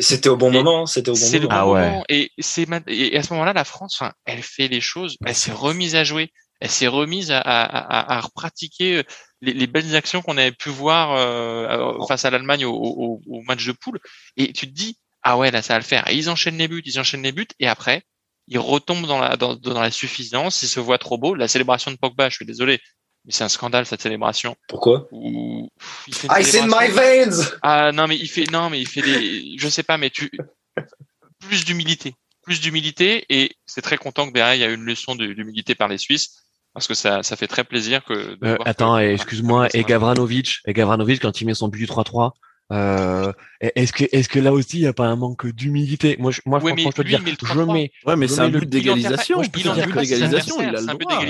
C'était au bon moment, c'était au bon moment. Le bon ah ouais. moment. Et c'est et à ce moment-là, la France, enfin, elle fait les choses, elle s'est remise à jouer, elle s'est remise à, à, à, à repratiquer euh, les, les, belles actions qu'on avait pu voir euh, face à l'Allemagne au, au, au, match de poule. Et tu te dis, ah ouais, là ça va le faire. Et ils enchaînent les buts, ils enchaînent les buts, et après, il retombe dans la, dans, dans la suffisance, il se voit trop beau. La célébration de Pogba, je suis désolé, mais c'est un scandale cette célébration. Pourquoi? Où Ice in my veins. Ah non mais il fait non mais il fait des je sais pas mais tu plus d'humilité, plus d'humilité et c'est très content que derrière il y a une leçon d'humilité par les Suisses parce que ça ça fait très plaisir que. Euh, attends, excuse-moi, et Gavranovic, et Gavranovic quand il met son but du 3-3, euh, est-ce que, est-ce que là aussi il n'y a pas un manque d'humilité? Moi, je, moi, ouais, franchement, je peux dire, je mets. Ouais, mais c'est un but d'égalisation. Je peux dire but d'égalisation. Il a le droit.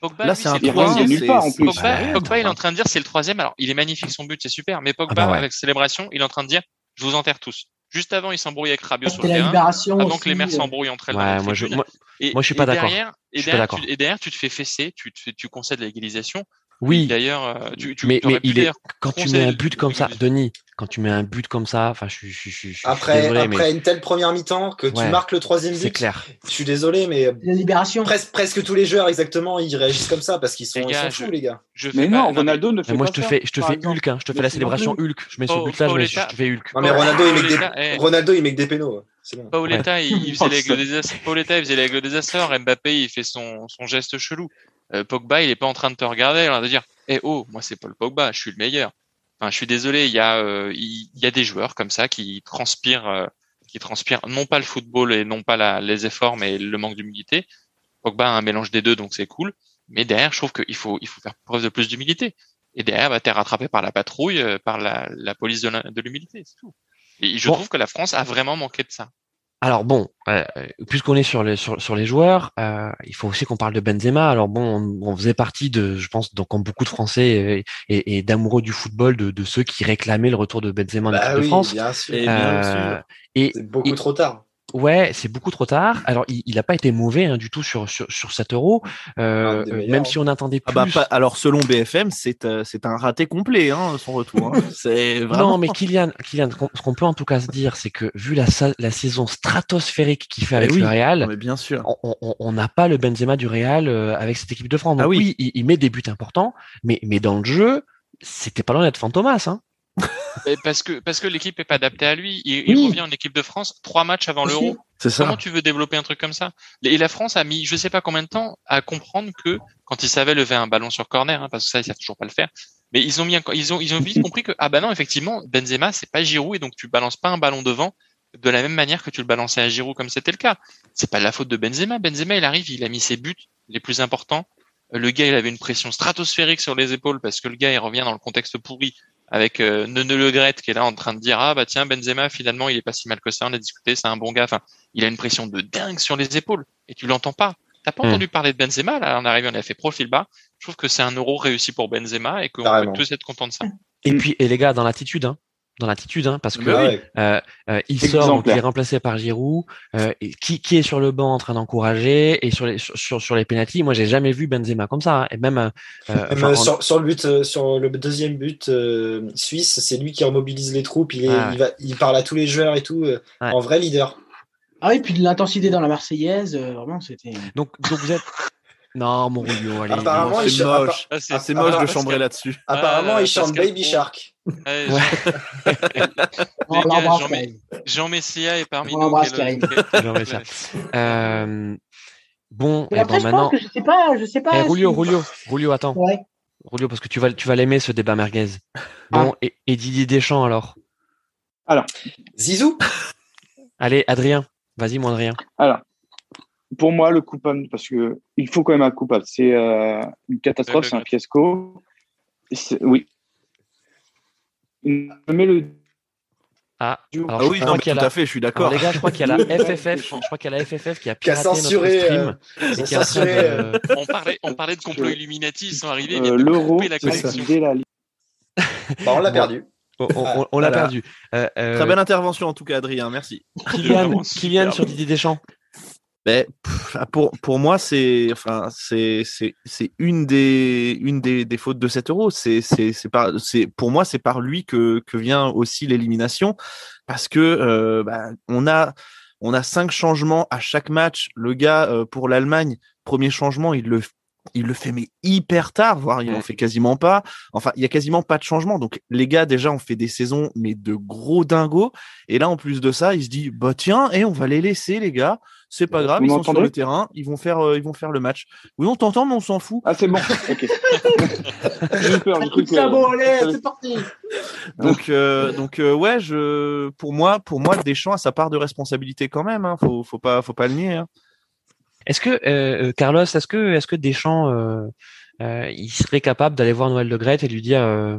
Pogba, là, c'est un troisième. nulle part en plus. Pogba, Pogba, il est en train de dire c'est le troisième. Alors, il est magnifique son but, c'est super. Mais Pogba, ah bah ouais. avec célébration, il est en train de dire je vous enterre tous. Juste avant, il s'embrouille avec Rabiot sur le terrain. Avant aussi, que les mères euh. s'embrouillent entre elles. Ouais, moi, je, moi, et, moi, je suis pas d'accord. Et, derrière, tu, et derrière, tu te fais fesser, tu, te fais, tu concèdes l'égalisation. Oui. D'ailleurs, euh, tu, mais, mais il est quand tu mets un but comme ça, Denis, quand tu mets un but comme ça, enfin, je, je, je, je après, désolé, après une telle première mi-temps que tu marques le troisième but. C'est clair. Je suis désolé, mais la libération. Presque, presque tous les joueurs exactement, ils réagissent comme ça parce qu'ils sont, gars, fous, les gars. mais non, Ronaldo ne fait moi, pas je te fais, je te fais Hulk, hein, je te fais la célébration Hulk. Je mets ce but-là, je te fais Hulk. Non, mais Ronaldo, il met des, Ronaldo, il met des pénaux. Bon. Paoletta, ouais. il, faisait l'aigle des Paoletta, il faisait l'aigle des Açores. Mbappé, il fait son, son geste chelou. Euh, Pogba, il est pas en train de te regarder, de dire, eh oh, moi c'est Paul Pogba, je suis le meilleur. Enfin, je suis désolé, il y a, euh, il y a des joueurs comme ça qui transpirent, euh, qui transpirent non pas le football et non pas la, les efforts, mais le manque d'humilité. Pogba a un mélange des deux, donc c'est cool. Mais derrière, je trouve qu'il faut, il faut faire preuve de plus d'humilité. Et derrière, bah, t'es rattrapé par la patrouille, par la, la police de l'humilité, c'est tout. Et je bon. trouve que la France a vraiment manqué de ça. Alors bon, euh, puisqu'on est sur les sur, sur les joueurs, euh, il faut aussi qu'on parle de Benzema. Alors bon, on, on, faisait partie de, je pense, donc comme beaucoup de Français et, et, et d'amoureux du football, de, de, ceux qui réclamaient le retour de Benzema en bah équipe oui, de France. Bien sûr. Et, euh, et beaucoup et, trop tard. Ouais, c'est beaucoup trop tard. Alors, il n'a pas été mauvais hein, du tout sur sur, sur cet euro, euh, même si on attendait plus. Ah bah, pas, alors, selon BFM, c'est euh, c'est un raté complet hein, son retour. Hein. c'est vraiment... Non, mais Kylian, Kylian, ce qu'on peut en tout cas se dire, c'est que vu la la saison stratosphérique qu'il fait avec oui, le Real, mais bien sûr, on n'a pas le Benzema du Real euh, avec cette équipe de France. Donc, ah oui, oui il, il, met des buts importants, mais mais dans le jeu, c'était pas loin d'être fantomas. Hein. Parce que parce que l'équipe est pas adaptée à lui. Il, il revient en équipe de France trois matchs avant l'Euro. Comment tu veux développer un truc comme ça? Et la France a mis je sais pas combien de temps à comprendre que quand ils savaient lever un ballon sur corner, hein, parce que ça ils savent toujours pas le faire. Mais ils ont mis ils ont ils ont vite compris que ah bah non effectivement Benzema c'est pas Giroud et donc tu balances pas un ballon devant de la même manière que tu le balançais à Giroud comme c'était le cas. C'est pas la faute de Benzema. Benzema il arrive, il a mis ses buts les plus importants. Le gars il avait une pression stratosphérique sur les épaules parce que le gars il revient dans le contexte pourri avec euh, Nene Le Gret qui est là en train de dire ah bah tiens Benzema finalement il est pas si mal que ça on a discuté c'est un bon gars. Enfin il a une pression de dingue sur les épaules et tu l'entends pas. T'as pas mmh. entendu parler de Benzema là on arrive on a fait profil bas. Je trouve que c'est un euro réussi pour Benzema et qu'on peut tous être contents de ça. Et puis et les gars dans l'attitude hein dans l'attitude, hein, parce que ouais. euh, euh, il sort, donc il est remplacé par Giroud, euh, qui, qui est sur le banc en train d'encourager et sur les sur sur les pénaltys. Moi, j'ai jamais vu Benzema comme ça, hein, et même, même en... sur, sur, le but, sur le deuxième but suisse, c'est lui qui remobilise les troupes. Il, est, ah. il, va, il parle à tous les joueurs et tout, ouais. en vrai leader. Ah oui, puis l'intensité dans la Marseillaise, vraiment, c'était. Donc, donc vous êtes. Non, mon Rouillon, allez. Apparemment, c'est moche. Ah, c'est moche de chambrer là-dessus. Apparemment, il chante Baby Shark. Ouais, Jean Messia est parmi nous. Jean Messia. Euh, bon, et après, bon, je maintenant. pense que je sais pas, je sais pas. Eh. Roulio, Roulio, attends. Ouais. Roulio, parce que tu vas, tu vas l'aimer ce débat merguez. Bon, ah. et, et Didier Deschamps alors Alors. Zizou Allez, Adrien. Vas-y, mon Adrien. Alors, pour moi, le coupable, parce que il faut quand même un coupable. C'est euh, une catastrophe, c'est un fiasco. Oui. Le. Ah, alors, ah oui, non, tout à fait, je suis d'accord. Les gars, je crois qu'il y a la FFF, je crois qu'il y a la FFF qui a piraté notre stream. Euh, et qui a censuré, euh... on, parlait, on parlait de complot Illuminati, ils sont arrivés, ils euh, L'euro, la connexion. La... bah, on l'a perdu. On, on, on, on l'a voilà. perdu. Euh, Très belle intervention en tout cas, Adrien. Merci. Kylian, Kylian sur Didier Deschamps. Mais pff, pour pour moi c'est enfin c'est une des une des, des fautes de cet euro c'est pour moi c'est par lui que que vient aussi l'élimination parce que euh, bah, on a on a cinq changements à chaque match le gars euh, pour l'Allemagne premier changement il le il le fait mais hyper tard, voire il en fait quasiment pas. Enfin, il y a quasiment pas de changement. Donc les gars déjà ont fait des saisons mais de gros dingos. Et là en plus de ça, il se dit bah tiens et on va les laisser les gars. C'est pas grave, Vous ils sont sur le terrain, ils vont faire euh, ils vont faire le match. Oui on t'entend mais on s'en fout. Ah c'est bon. Ok. J'ai eu peur. J'ai cru que. Ça bon, allez, c'est parti. Donc euh, donc euh, ouais je pour moi pour moi Deschamps a sa part de responsabilité quand même. Hein. Faut faut pas faut pas le nier. Hein. Est-ce que euh, Carlos, est-ce que est-ce que Deschamps euh, euh, il serait capable d'aller voir Noël Le Gret et lui dire euh,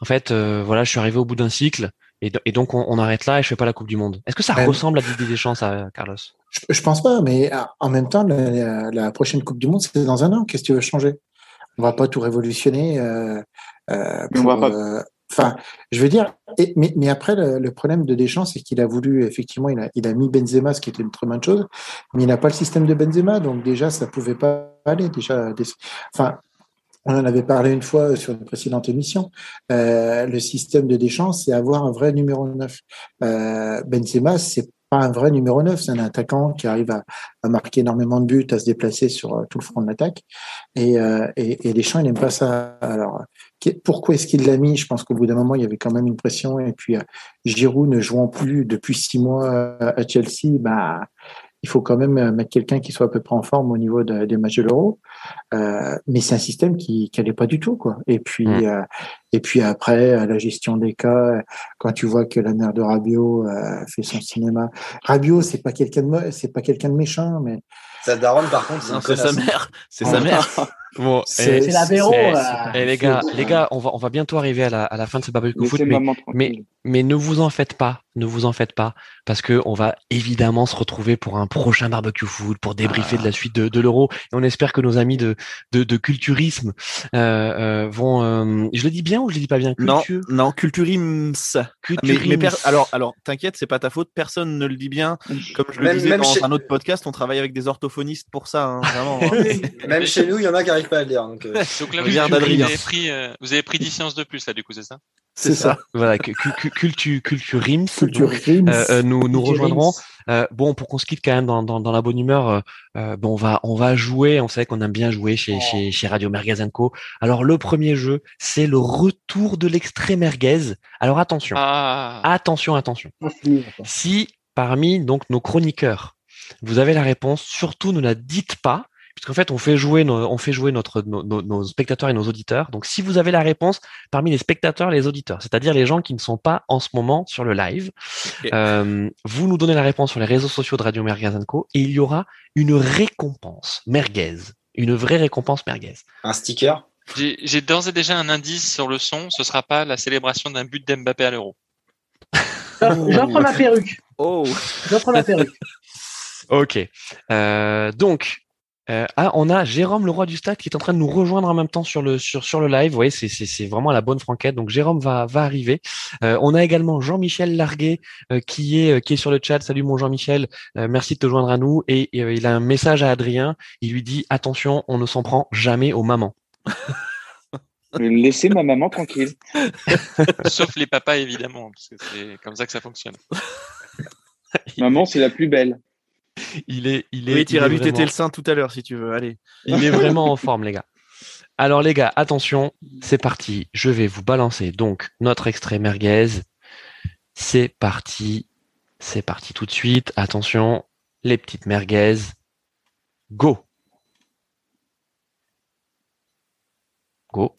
en fait voilà je suis arrivé au bout d'un cycle et, et donc on, on, arrête là et je fais pas la Coupe du Monde. Est-ce que ça ressemble à Didier Deschamps ça Carlos? Je, je, pense pas, mais en même temps la, la prochaine Coupe du Monde c'est dans un an. Qu'est-ce que tu veux changer? On va pas tout révolutionner. Pour, on va pas Enfin, je veux dire, et, mais, mais après, le, le problème de Deschamps, c'est qu'il a voulu, effectivement, il a, il a mis Benzema, ce qui était une très bonne chose, mais il n'a pas le système de Benzema, donc déjà, ça pouvait pas aller. Déjà, des, enfin, on en avait parlé une fois sur une précédente émission. Euh, le système de Deschamps, c'est avoir un vrai numéro 9. Euh, Benzema, c'est pas un vrai numéro 9, c'est un attaquant qui arrive à, marquer énormément de buts, à se déplacer sur euh, tout le front de l'attaque. Et, euh, et, et, Deschamps, il n'aime pas ça. Alors, pourquoi est-ce qu'il l'a mis? Je pense qu'au bout d'un moment, il y avait quand même une pression. Et puis, euh, Giroud ne jouant plus depuis six mois à Chelsea, bah, il faut quand même euh, mettre quelqu'un qui soit à peu près en forme au niveau des matchs de l'Euro. Euh, mais c'est un système qui n'allait pas du tout, quoi. Et puis, mm. euh, et puis après, la gestion des cas, quand tu vois que la mère de Rabiot fait son cinéma. Rabiot, c'est pas quelqu'un de, c'est pas quelqu'un de méchant, mais. Sa daronne, par contre, c'est sa mère. C'est sa mère. Bon, c'est l'apéro. Et eh, les gars, les gars, on va, on va bientôt arriver à la, à la fin de ce barbecue foot, mais, mais, mais, ne vous en faites pas, ne vous en faites pas, parce que on va évidemment se retrouver pour un prochain barbecue foot, pour débriefer de la suite de, de l'euro, et on espère que nos amis de, de, de culturisme euh, euh, vont. Euh, je le dis bien ou je le dis pas bien? Non, non, culturisme. Mais, mais alors, alors, t'inquiète, c'est pas ta faute, personne ne le dit bien. Comme je le disais dans un autre podcast, on travaille avec des orthophonistes pour ça, hein, vraiment. même chez nous, il y en a qui pas à. Donc, euh. donc là, vous, avez pris, euh, vous avez pris 10 séances de plus, là, du coup, c'est ça? C'est ça. Voilà, culture, culture Rims, euh, nous, nous rejoindrons. bon, pour qu'on se quitte quand même dans, dans, dans la bonne humeur, bon, on va, on va jouer. On sait qu'on aime bien jouer chez, oh. chez, chez Radio Merguez Co. Alors, le premier jeu, c'est le retour de l'extrait merguez. Alors, attention, ah. attention, attention. Si parmi donc nos chroniqueurs, vous avez la réponse, surtout ne la dites pas qu'en fait, on fait jouer, nos, on fait jouer notre, nos, spectateurs et nos auditeurs. Donc, si vous avez la réponse parmi les spectateurs et les auditeurs, c'est-à-dire les gens qui ne sont pas en ce moment sur le live, euh, vous nous donnez la réponse sur les réseaux sociaux de Radio Merguez Co. Et il y aura une récompense merguez, une vraie récompense merguez. Un sticker? J'ai d'ores et déjà un indice sur le son. Ce sera pas la célébration d'un but d'Mbappé à l'Euro. J'en prends ma perruque. Oh. J'en prends ma perruque. Ok. Euh, donc, euh, ah, on a Jérôme, le roi du stade, qui est en train de nous rejoindre en même temps sur le sur sur le live. Vous voyez, c'est c'est vraiment la bonne franquette. Donc Jérôme va va arriver. Euh, on a également Jean-Michel Larguet euh, qui est qui est sur le chat. Salut mon Jean-Michel, merci de te joindre à nous. Et, il a un message à Adrien. Il lui dit attention, on ne s'en prend jamais aux mamans. Laissez ma maman tranquille. Sauf les papas évidemment, parce que c'est comme ça que ça fonctionne. maman, c'est la plus belle il est, il est. Oui, tu iras lui le sein tout à l'heure si tu veux. Allez. Il est vraiment en forme, les gars. Alors, les gars, attention, c'est parti. Je vais vous balancer donc notre extrait merguez. C'est parti. C'est parti tout de suite. Attention, les petites merguez. Go. Go.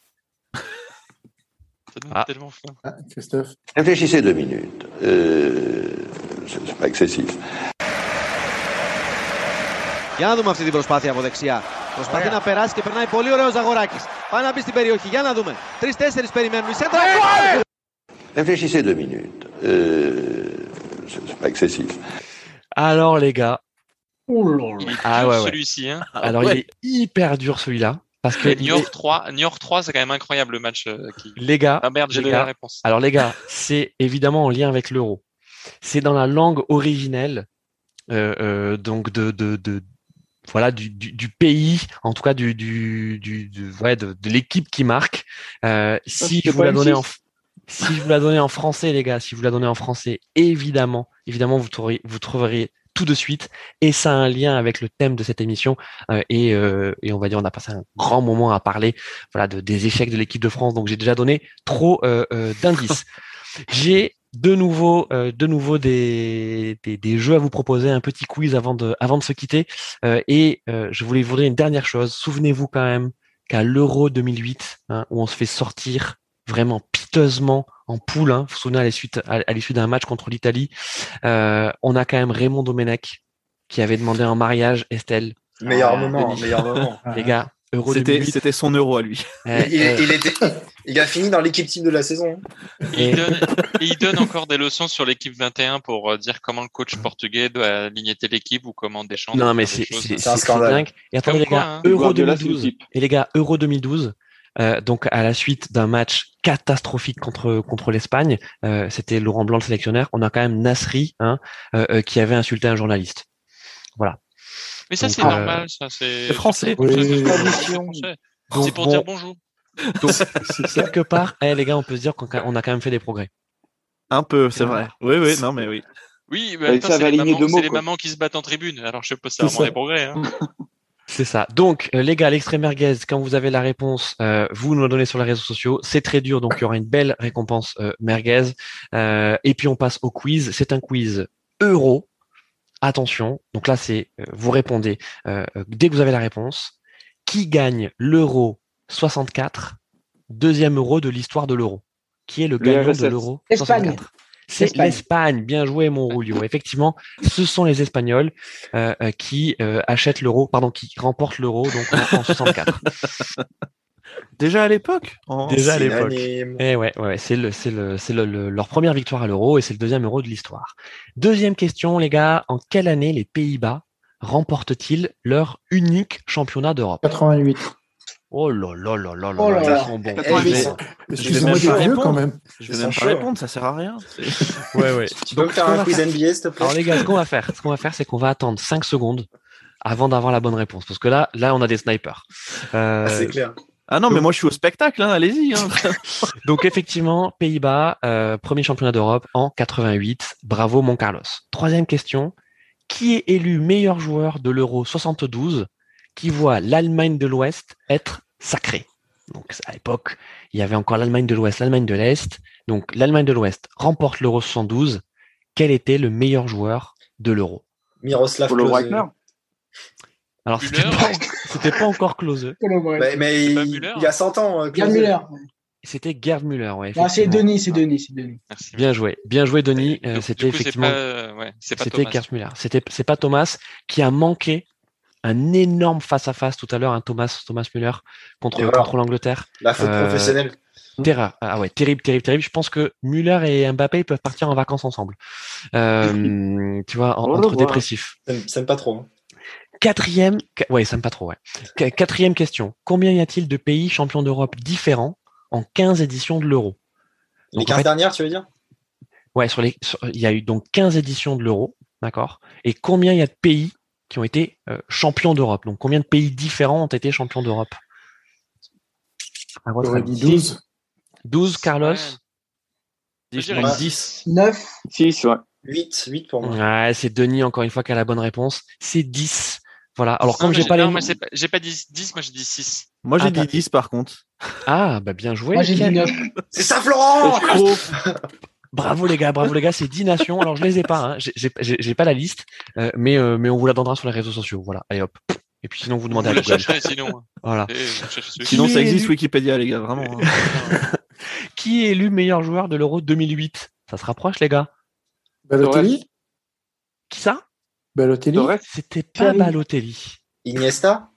Ah. Tellement ah, Christophe. Réfléchissez deux minutes. Euh, c'est pas excessif. Για να δούμε αυτή την προσπάθεια από δεξιά. Προσπαθεί να περάσει και περνάει πολύ ωραίο Ζαγοράκη. Πάει να μπει στην περιοχή. Για να δούμε. Τρει-τέσσερι περιμένουν. Η σέντρα. Réfléchissez deux minutes. Euh, c'est pas excessif. Alors les gars. ah ouais, celui-ci. Hein. Alors il est hyper dur celui-là. Parce que Niort 3, Niort 3, c'est quand même incroyable le match. Euh, qui... Les gars. Ah merde, j'ai la réponse. Alors les gars, c'est évidemment en lien avec l'euro. C'est dans la langue originelle, euh, euh, donc de, de, de, voilà du, du, du, pays, en tout cas du, du, du ouais, de, de l'équipe qui marque. Euh, si je vous la donnais en si je vous la donnais en français, les gars, si vous la donnez en français, évidemment, évidemment, vous trouveriez, vous trouveriez tout de suite. Et ça a un lien avec le thème de cette émission. Euh, et, euh, et, on va dire, on a passé un grand moment à parler, voilà, de, des échecs de l'équipe de France. Donc j'ai déjà donné trop euh, euh d'indices. J'ai de nouveau, euh, de nouveau des, des, des, jeux à vous proposer, un petit quiz avant de, avant de se quitter. Euh, et euh, je voulais vous dire une dernière chose. Souvenez-vous quand même qu'à l'Euro 2008, hein, où on se fait sortir vraiment piteusement en poule, hein, vous vous souvenez à l'issue, à, l'issue d'un match contre l'Italie, on a quand même Raymond Domenech qui avait demandé en mariage Estelle. Meilleur moment, meilleur moment. Les gars, c'était son euro à lui. il, était, il, a fini dans l'équipe type de la saison. Et il, donne, encore des leçons sur l'équipe 21 pour euh, dire comment le coach portugais doit aligner l'équipe ou comment Deschamps. Non, mais c'est un scandale. Et attendez, les gars, hein. Euro 2012. Et les gars, Euro 2012. Euh, donc à la suite d'un match catastrophique contre contre l'Espagne, euh, c'était Laurent Blanc le sélectionneur. On a quand même Nasri, hein, euh, qui avait insulté un journaliste. Voilà. Mais ça, c'est normal, ça, c'est français. C'est pour dire bonjour. Donc, quelque part, eh, les gars, on peut se dire qu'on a quand même fait des progrès. Un peu, c'est vrai. Oui, oui, non, mais oui. Oui, mais c'est les, mamans, les mamans qui se battent en tribune. Alors, je sais pas si c'est vraiment des progrès. Hein. C'est ça. Donc, euh, les gars, l'extrait merguez, quand vous avez la réponse, euh, vous nous la donnez sur les réseaux sociaux. C'est très dur, donc il y aura une belle récompense euh, merguez. et puis, on passe au quiz. C'est un quiz euro. Attention. Donc là, c'est vous répondez dès que vous avez la réponse. Qui gagne l'euro 64, deuxième euro de l'histoire de l'euro? Qui est le gagnant de l'euro 64 c'est l'Espagne. Bien joué, mon Rulio. Effectivement, ce sont les Espagnols euh, euh, qui euh, achètent l'euro, pardon, qui remportent l'euro donc en, 64. Déjà à l'époque Déjà à l'époque. Et eh ouais, ouais, c'est le, c'est le, c'est le, leur première victoire à l'euro et c'est le deuxième euro de l'histoire. Deuxième question, les gars. En quelle année les Pays-Bas remportent-ils leur unique championnat d'Europe? 88. Oh là là là là là, oh là, là. bon. Excusez-moi vieux quand même. Je vais même pas répondre, ça sert à rien. ouais, ouais. Tu peux me faire un quiz NBA, s'il te plaît? Alors les gars, ce qu'on va faire, ce qu'on va faire, c'est qu'on va attendre 5 secondes avant d'avoir la bonne réponse. Parce que là, là, on a des snipers. Euh... Ah, c'est clair. Ah non, mais moi je suis au spectacle, hein, allez-y. Hein. Donc effectivement, Pays-Bas, euh, premier championnat d'Europe en 88. Bravo mon Carlos. Troisième question. Qui est élu meilleur joueur de l'Euro 72 qui voit l'Allemagne de l'Ouest être sacrée? Donc à l'époque, il y avait encore l'Allemagne de l'Ouest, l'Allemagne de l'Est. Donc l'Allemagne de l'Ouest remporte l'Euro 72. Quel était le meilleur joueur de l'Euro? Miroslav Klose. Alors c'était pas, pas, encore Klose. mais, il, y a 100 ans. Euh, Gerd Müller. C'était Gerd Müller, ouais. Ah, c'est Denis, c'est Denis, c'est Denis. Bien joué, bien joué Denis. Euh, c'était effectivement. C'était Gerd Müller. C'était c'est pas Thomas qui a manqué un énorme face-à-face tout à l'heure, un Thomas, Thomas Müller contre, contre l'Angleterre. La faute euh, professionnelle. Terreur. Ah ouais, terrible, terrible, terrible. Je pense que Müller et Mbappé peuvent partir en vacances ensemble. Euh, tu vois, entre dépressifs. Ça n'aime pas trop. Hein. Quatrième, ouais, ça pas trop, ouais. Quatrième question. Combien y a-t-il de pays champions d'Europe différents en 15 éditions de l'Euro? Les 15 dernières, tu veux dire? Ouais, sur les, il y a eu donc 15 éditions de l'Euro, d'accord? Et combien il y a de pays qui ont été euh, champions d'Europe? Donc combien de pays différents ont été champions d'Europe? Votre avis 12 12, Carlos? 10. 9 6, ouais. 8, 8 pour moi. Ouais, c'est Denis encore une fois qui a la bonne réponse. C'est 10. Voilà. Alors comme j'ai pas les j'ai pas dit 10, moi j'ai dit 6. Moi j'ai ah, dit 10 par contre. Ah, bah bien joué. Moi j'ai dit 9. C'est ça Florent Bravo les gars, bravo les gars, c'est 10 nations. Alors je les ai pas, hein. j'ai pas la liste, euh, mais euh, mais on vous la donnera sur les réseaux sociaux. Voilà, allez hop. Et puis sinon vous demandez à Google. Sinon. Voilà. Sinon ça existe Wikipédia les gars, vraiment. Hein. Qui est élu meilleur joueur de l'Euro 2008 Ça se rapproche les gars. Balotelli. Qui ça? Balotelli. C'était pas Balotelli. Iniesta.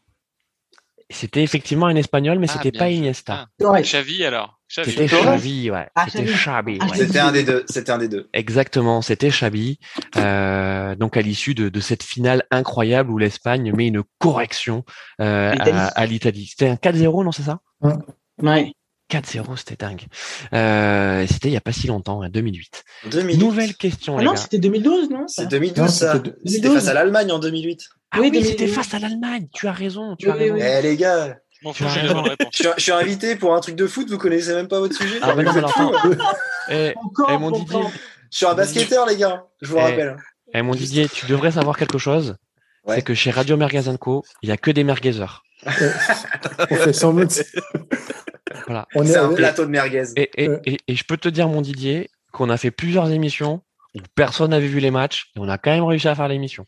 C'était effectivement un espagnol, mais ah, c'était pas Iniesta. Ah. Xavi alors. C'était Xavi, ouais. Ah, c'était Xavi. Ah, c'était un des deux. C'était un des deux. Exactement, c'était Xavi. Euh, donc à l'issue de, de, cette finale incroyable où l'Espagne met une correction euh, à, l'Italie. C'était un 4-0, non, c'est ça? Ouais. 4-0, c'était dingue. Euh, c'était il y a pas si longtemps, en 2008. 2008. Nouvelle question, ah les non, c'était 2012, non C'est 2012, ça. C'était face à l'Allemagne en 2008. Ah oui, c'était face à l'Allemagne. Tu as raison. Tu as raison. Eh les gars, je, suis, invité pour un truc de foot, vous connaissez même pas votre sujet. Ah, mais non, mais et, et, mon Didier. Je suis un basketteur, les gars, je vous rappelle. Et mon Didier, tu devrais savoir quelque chose. C'est que chez Radio Mergazenco, il n'y a que des merguezers. On fait sans voilà. C'est un plateau de merguez. Et, et, et, je peux te dire, mon Didier, qu'on a fait plusieurs émissions où personne n'avait vu les matchs et on a quand même réussi à faire l'émission.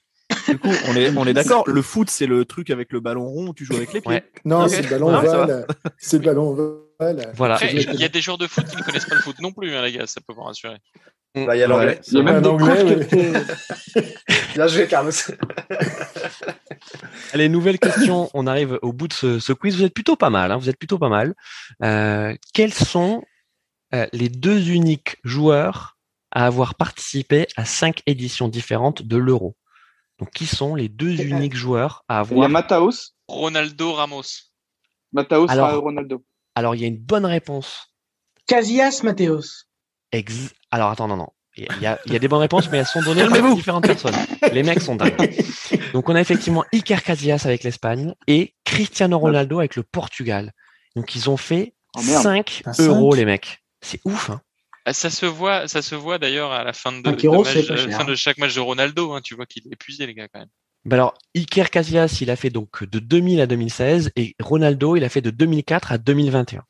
Du coup, on est, on est d'accord. Le foot, c'est le truc avec le ballon rond où tu joues avec les pieds. Non, c'est le ballon ovale. C'est le ballon ovale. Voilà. il y a des joueurs de foot qui ne connaissent pas le foot non plus, hein, les gars. Ça peut vous rassurer. Bah, il y a l'anglais. Il y a même l'anglais. Bien joué, Carlos. Allez, nouvelle question. On arrive au bout de ce, quiz. Vous êtes plutôt pas mal. Hein. Vous êtes plutôt pas mal. Euh, quels sont euh, les deux uniques joueurs à avoir participé à cinq éditions différentes de l'Euro? Donc, qui sont les deux uniques joueurs à avoir. Il y a Mataos. Ronaldo Ramos. Mataos alors, Ronaldo. Alors, il y a une bonne réponse. Casillas Mateos. Alors, attends, non, non. Il y, a, il y a des bonnes réponses, mais elles sont données par différentes personnes. Les mecs sont dingues. Donc, on a effectivement Iker Casillas avec l'Espagne et Cristiano Ronaldo avec le Portugal. Donc ils ont fait 5 euros les mecs. C'est ouf. Hein. Ah, ça se voit, ça se voit d'ailleurs à la fin de, de, fin de chaque match de Ronaldo. Hein, tu vois qu'il est épuisé les gars quand même. Bah alors, Iker Casillas, il a fait donc de 2000 à 2016 et Ronaldo, il a fait de 2004 à 2021.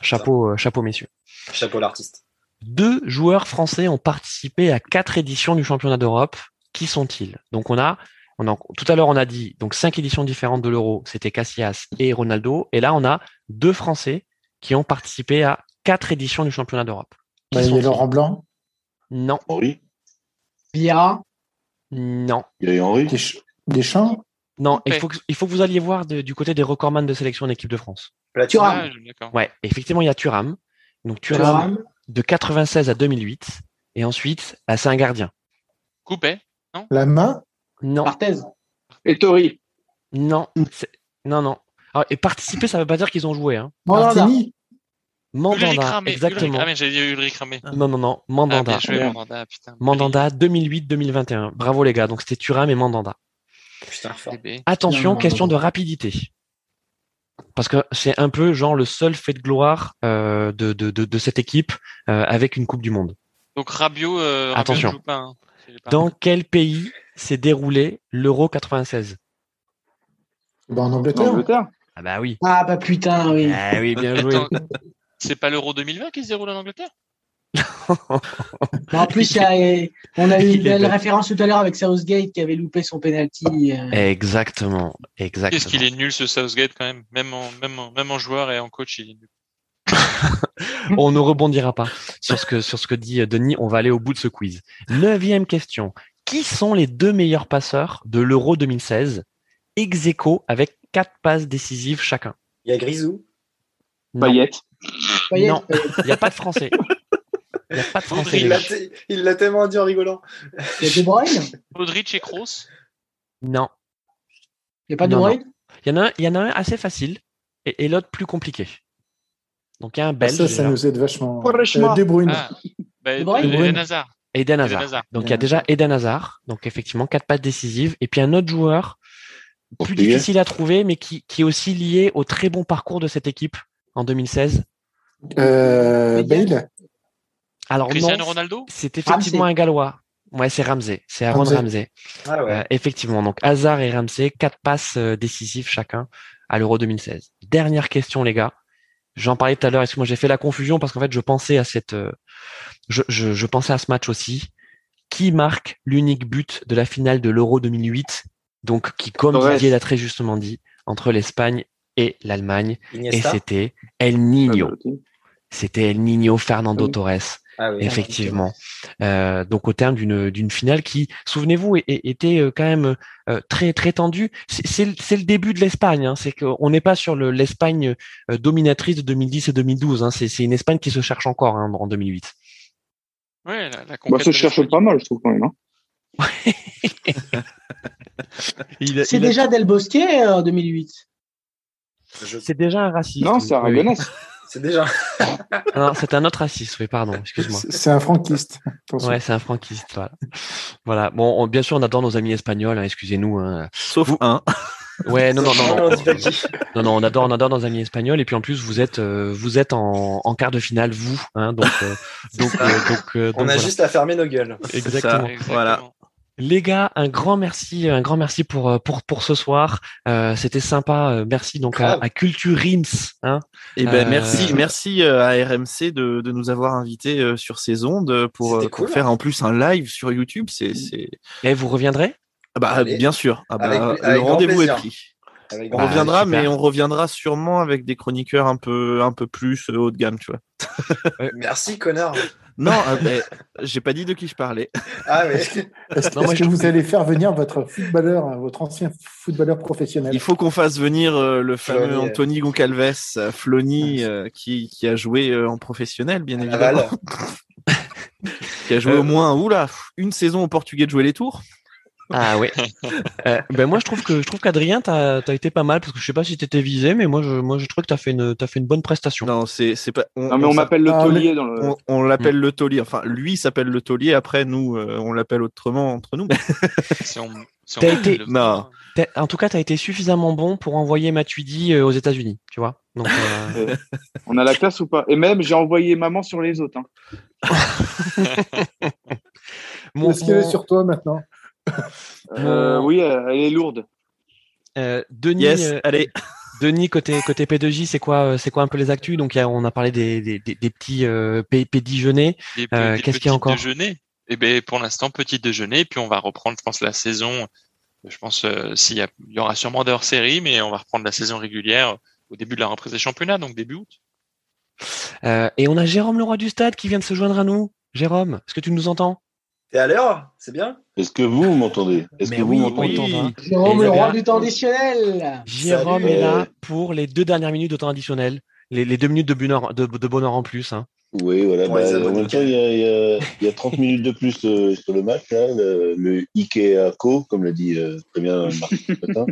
Chapeau, euh, chapeau messieurs. Chapeau l'artiste. Deux joueurs français ont participé à quatre éditions du championnat d'Europe. Qui sont-ils? Donc on a, on a, tout à l'heure on a dit donc cinq éditions différentes de l'Euro, c'était Casillas et Ronaldo, et là on a deux Français qui ont participé à quatre éditions du championnat d'Europe. Bah, il y a Laurent Blanc? Non. Oui. Vieira. Non. Il y a Henri. Deschamps Non, il faut, que, il faut que vous alliez voir du côté des recordman de sélection d'équipe de France. Thuram. ouais, effectivement, il y a Thuram. Donc Thuram, de 96 à 2008. Et ensuite, là, c'est un gardien. Coupé, non? La main? Non. Barthez. Et Tori. Non. Non, non. et participer, ça ne veut pas dire qu'ils ont joué. Hein. Martini? Mandanda, exactement. Non, non, non, Mandanda. Ah, Mandanda, 2008-2021. Bravo les gars, donc c'était Thuram et Mandanda. Attention, question de rapidité. Parce que c'est un peu genre le seul fait de gloire euh, de, de, de, cette équipe euh, avec une Coupe du Monde. Donc Rabiot, euh, Attention. Hein. Dans quel pays s'est déroulé l'Euro 96 bah, En Angleterre. Ah bah oui. Ah bah putain, oui. Ah oui, bien joué. C'est pas l'Euro 2020 qui se déroule en Angleterre? En plus, on a eu une référence tout à l'heure avec Southgate qui avait loupé son penalty. Euh. Exactement, exactement. Qu'est-ce qu'il est nul ce Southgate quand même, même en, même même en joueur et en coach, il est nul. on ne rebondira pas sur ce que sur ce que dit euh, Denis. On va aller au bout de ce quiz. Neuvième question. Qui sont les deux meilleurs passeurs de l'Euro 2016 ex avec quatre passes décisives chacun Il y a Grisou. Payet. Non, il n'y a pas de français. Il n'y a pas de français. Il l'a tellement dit en rigolant. Il y a De Bruyne? Modric et Kroos? Non. Il n'y a pas De Bruyne? Il y, en a un, il y en a un assez facile et, l'autre plus compliqué. Donc il y a un Belge. Ça, ça nous aide vachement. Euh, de Bruyne. Ah, bah, de Bruyne? Eden Hazard. Eden Hazard. Donc il y a déjà Eden Hazard. Donc effectivement, quatre pattes décisives. Et puis un autre joueur plus difficile à trouver, mais qui, qui est aussi lié au très bon parcours de cette équipe en 2016 euh, Bale? Alors Cristiano Ronaldo C'est effectivement un Gallois. Ouais, c'est Ramsey. C'est Aaron Ramsey. Ah ouais. euh, effectivement. Donc Hazard et Ramsey, quatre passes euh, décisives chacun à l'Euro 2016. Dernière question, les gars. J'en parlais tout à l'heure. Est-ce que moi j'ai fait la confusion parce qu'en fait je pensais à cette, euh, je, je, je, pensais à ce match aussi. Qui marque l'unique but de la finale de l'Euro 2008 Donc qui, comme Didier l'a très justement dit, entre l'Espagne et l'Allemagne? Et c'était El Niño. C'était El Niño Fernando Torres. Ah effectivement. Euh, donc au terme d'une d'une finale qui, souvenez-vous, était euh, quand même euh, très très tendue. C'est le début de l'Espagne. Hein. C'est qu'on n'est pas sur l'Espagne dominatrice de 2010 et 2012. Hein. C'est une Espagne qui se cherche encore hein, en 2008. Ouais, la, la bah, se cherche pas mal, je trouve quand même. c'est déjà Del Bosque en 2008. C'est déjà un raciste. Non, c'est un C'est déjà. non, c'est un autre raciste, oui, pardon, excuse-moi. C'est un franquiste. Ouais, c'est un franquiste, voilà. voilà. Bon, bien sûr, on adore nos amis espagnols, hein, excusez-nous. Hein. Sauf un. Ouais, non, non, non. non, non, on adore, on adore nos amis espagnols, et puis en plus, vous êtes, euh, vous êtes en, en, quart de finale, vous, hein, donc, euh, donc, euh, donc, On a juste à fermer nos gueules. Exactement. Voilà. Les gars, un grand merci, un grand merci pour euh, pour pour ce soir. Euh, C'était sympa. Euh, merci donc à, à, Culture Rims. Hein. Et eh ben merci, euh, merci à RMC de, de nous avoir invités sur ces ondes pour, pour faire en plus un live sur YouTube. C'est c'est. Et vous reviendrez? Ah bah bien sûr. Ah bah, le rendez-vous est pris. on reviendra, mais on reviendra sûrement avec des chroniqueurs un peu un peu plus haut de gamme, tu vois. Merci connard. Non, euh, j'ai pas dit de qui je parlais. Ah. Est-ce que vous allez faire venir votre footballeur, votre ancien footballeur professionnel Il faut qu'on fasse venir euh, le fameux Anthony Goncalves, euh, Flony, qui, qui, a joué en professionnel, bien évidemment. qui a joué au moins, oula, une saison au Portugais de jouer les tours. Ah oui. euh, ben moi je trouve que je trouve qu'Adrien t'as as été pas mal parce que je sais pas si t'étais visé mais moi je moi je trouve que t'as fait une as fait une bonne prestation. Non c'est c'est pas. On, non mais on, m'appelle le taulier dans le. On, l'appelle le taulier. Enfin lui s'appelle le taulier. Après nous euh, on l'appelle autrement entre nous. T'as été... Non. En tout cas, tu as été suffisamment bon pour envoyer Matuidi aux États-Unis, tu vois. Donc, On a la classe ou pas? Et même, j'ai envoyé maman sur les autres. Hein. Est-ce qu'elle est sur toi maintenant? Oui, elle est lourde. Denis, allez. Denis, côté côté P2J, c'est quoi c'est quoi un peu les actus? Donc on a parlé des, des, des, petits euh. Qu'est-ce qu'il y a encore? déjeuner Eh ben pour l'instant petit déjeuner, puis on va reprendre, je pense, la saison. Je pense s'il y, y, aura sûrement des hors-série, mais on va reprendre la saison régulière au début de la reprise des championnats, donc début août. et on a Jérôme Leroy du Stade qui vient de se joindre à nous. Jérôme, est-ce que tu nous entends? Et l'heure, c'est bien Est-ce que vous m'entendez Est-ce que oui, vous m'entendez Jérôme, le roi du temps additionnel Jérôme est là pour les deux dernières minutes de temps additionnel. Les, les deux minutes de bonheur, de, de bonheur en plus. Hein. Oui, voilà. Bah, en même temps, il y, a, il, y a, il y a, 30 minutes de plus euh, sur le match. Là, le, le Ikea Co, comme l'a dit euh, très bien Marc ce matin.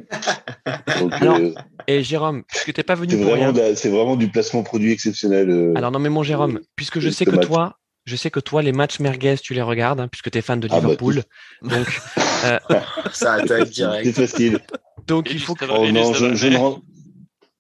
Donc, Alors, euh, et Jérôme, puisque tu n'es pas venu pour rien. C'est vraiment du placement produit exceptionnel. Euh, Alors non, mais mon Jérôme, puisque je sais que match. toi, je sais que toi, les matchs merguez, tu les regardes, hein, puisque tu es fan de Liverpool. Ah bah, donc, euh... ça attaque direct. C'est facile. Donc, il faut que. Oh, non, je, je, ne rentre...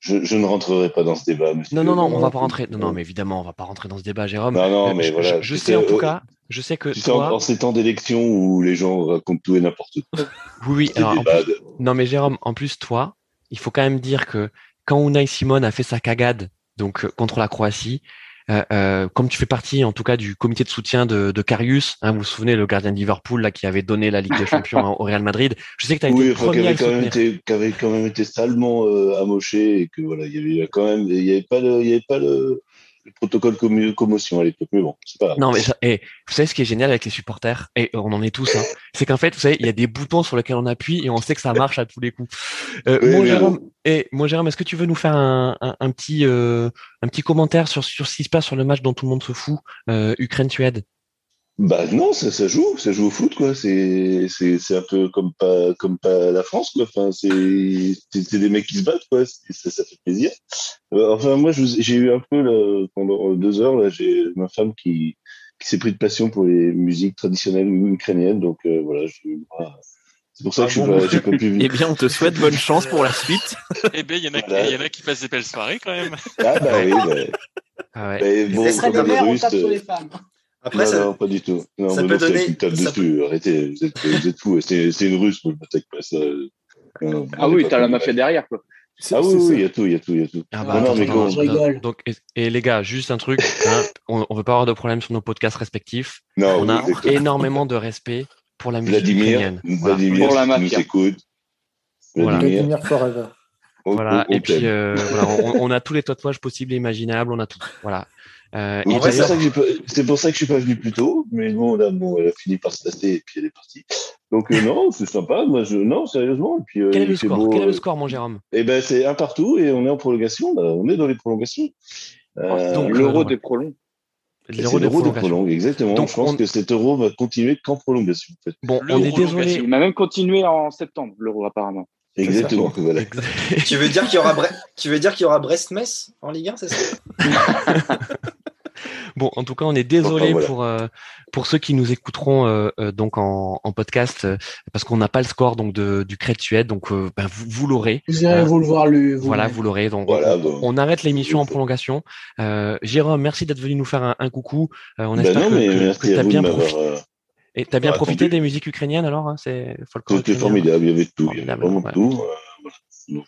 je, je, ne rentrerai pas dans ce débat. Monsieur non, non, non, on va pas rentrer. Non, non, mais évidemment, on va pas rentrer dans ce débat, Jérôme. Non, non, mais je, voilà. Je, sais en tout cas, je sais que. Tu toi... sais, en ces temps d'élection où les gens racontent tout et n'importe quoi. Oui, oui. Alors, plus... Non, mais Jérôme, en plus, toi, il faut quand même dire que quand Unai Simon a fait sa cagade, donc contre la Croatie, euh, euh, comme tu fais partie, en tout cas, du comité de soutien de, de Carius, hein, vous vous souvenez, le gardien de Liverpool là qui avait donné la Ligue des Champions au Real Madrid. Je sais que tu as oui, été le premier avait, quand même été, qui avait quand même été salement euh, amoché et que voilà, il y avait quand même, il y avait pas le, il y avait pas le, le protocole commo commotion à l'époque, mais bon, c'est pas grave. Non, mais ça, et, vous savez ce qui est génial avec les supporters, et on en est tous, hein, c'est qu'en fait, vous savez, il y a des boutons sur lesquels on appuie et on sait que ça marche à tous les coups. Euh, oui, mon, Jérôme, et, mon Jérôme, est-ce que tu veux nous faire un, un, un petit, euh, un petit commentaire sur, sur ce qui se passe sur le match dont tout le monde se fout, euh, Ukraine-Suède? Bah non, ça, ça joue, ça joue au foot quoi. C'est c'est c'est un peu comme pas comme pas la France quoi. Enfin c'est c'est des mecs qui se battent quoi. Ça, ça fait plaisir. Enfin moi j'ai eu un peu là, pendant deux heures là j'ai ma femme qui qui s'est pris de passion pour les musiques traditionnelles ukrainiennes donc euh, voilà je c'est pour ça que ah, je n'ai pas, pas, pu venir. Eh bien, on te souhaite bonne chance pour la suite. eh bien, il y, en a, voilà. y en a qui passent des belles soirées quand même. Ah bah oui. Bah... Ah ouais. Mais bon, ça serait Russes, Russes, sur les femmes. Après, non, ça, non, pas du tout. Non, ça mais peut non, donner. Une table ça dessus. Peut... Arrêtez, vous êtes, vous êtes fous. C'est, c'est une russe, moi, je m'attaque pas ça. Non, ah oui, t'as la mafia derrière, quoi. Ah oui, oui, il y a tout, il y a tout, il y a tout. Ah bah, non, mais non, je rigole. Donc, et, et, les gars, juste un truc, hein, on, on veut pas avoir de problème sur nos podcasts respectifs. Non, on a énormément de respect pour la musique Vladimir, ukrainienne. Vladimir, Pour la tu nous écoutes. Voilà. Vladimir Forever. Voilà, et puis euh, voilà, on, on, a tous les tatouages possibles et imaginables, on a tout. Voilà. Euh, c'est, pour ça que je suis pas venu plus tôt, mais bon, là, bon, elle a fini par se tasser et puis elle est partie. Donc euh, non, c'est sympa. Moi, je... non, sérieusement. Et puis, euh, Quel est le score beau, Quel est le score, mon Jérôme? Eh ben, c'est un partout et on est en prolongation. Bah, on est dans les prolongations. Donc l'euro des prolongs. L'euro des, des prolongs, exactement. Donc, je pense on... que cet euro va continuer qu'en prolongation. En fait. Bon, on est désolé. Il va même continuer en septembre, l'euro apparemment. Exactement. Voilà. tu veux dire qu'il y aura Bre... tu veux dire qu'il y aura Brest-Metz en Ligue 1, c'est ça? Bon, en tout cas, on est désolé enfin, voilà. pour euh, pour ceux qui nous écouteront euh, euh, donc en, en podcast euh, parce qu'on n'a pas le score donc de, du Suède, donc ben, vous, vous l'aurez. Vous irez vous le voir le. Vous voilà, vous l'aurez. Donc voilà, on, arrête l'émission en prolongation. Jérôme, merci d'être venu nous faire un, un coucou. on ben espère non, que, que, tu as bien profité. Et t'as bien profité des musiques ukrainiennes alors hein, C'est C'était formidable, il y avait tout, il y avait vraiment ouais. tout. Voilà. Donc,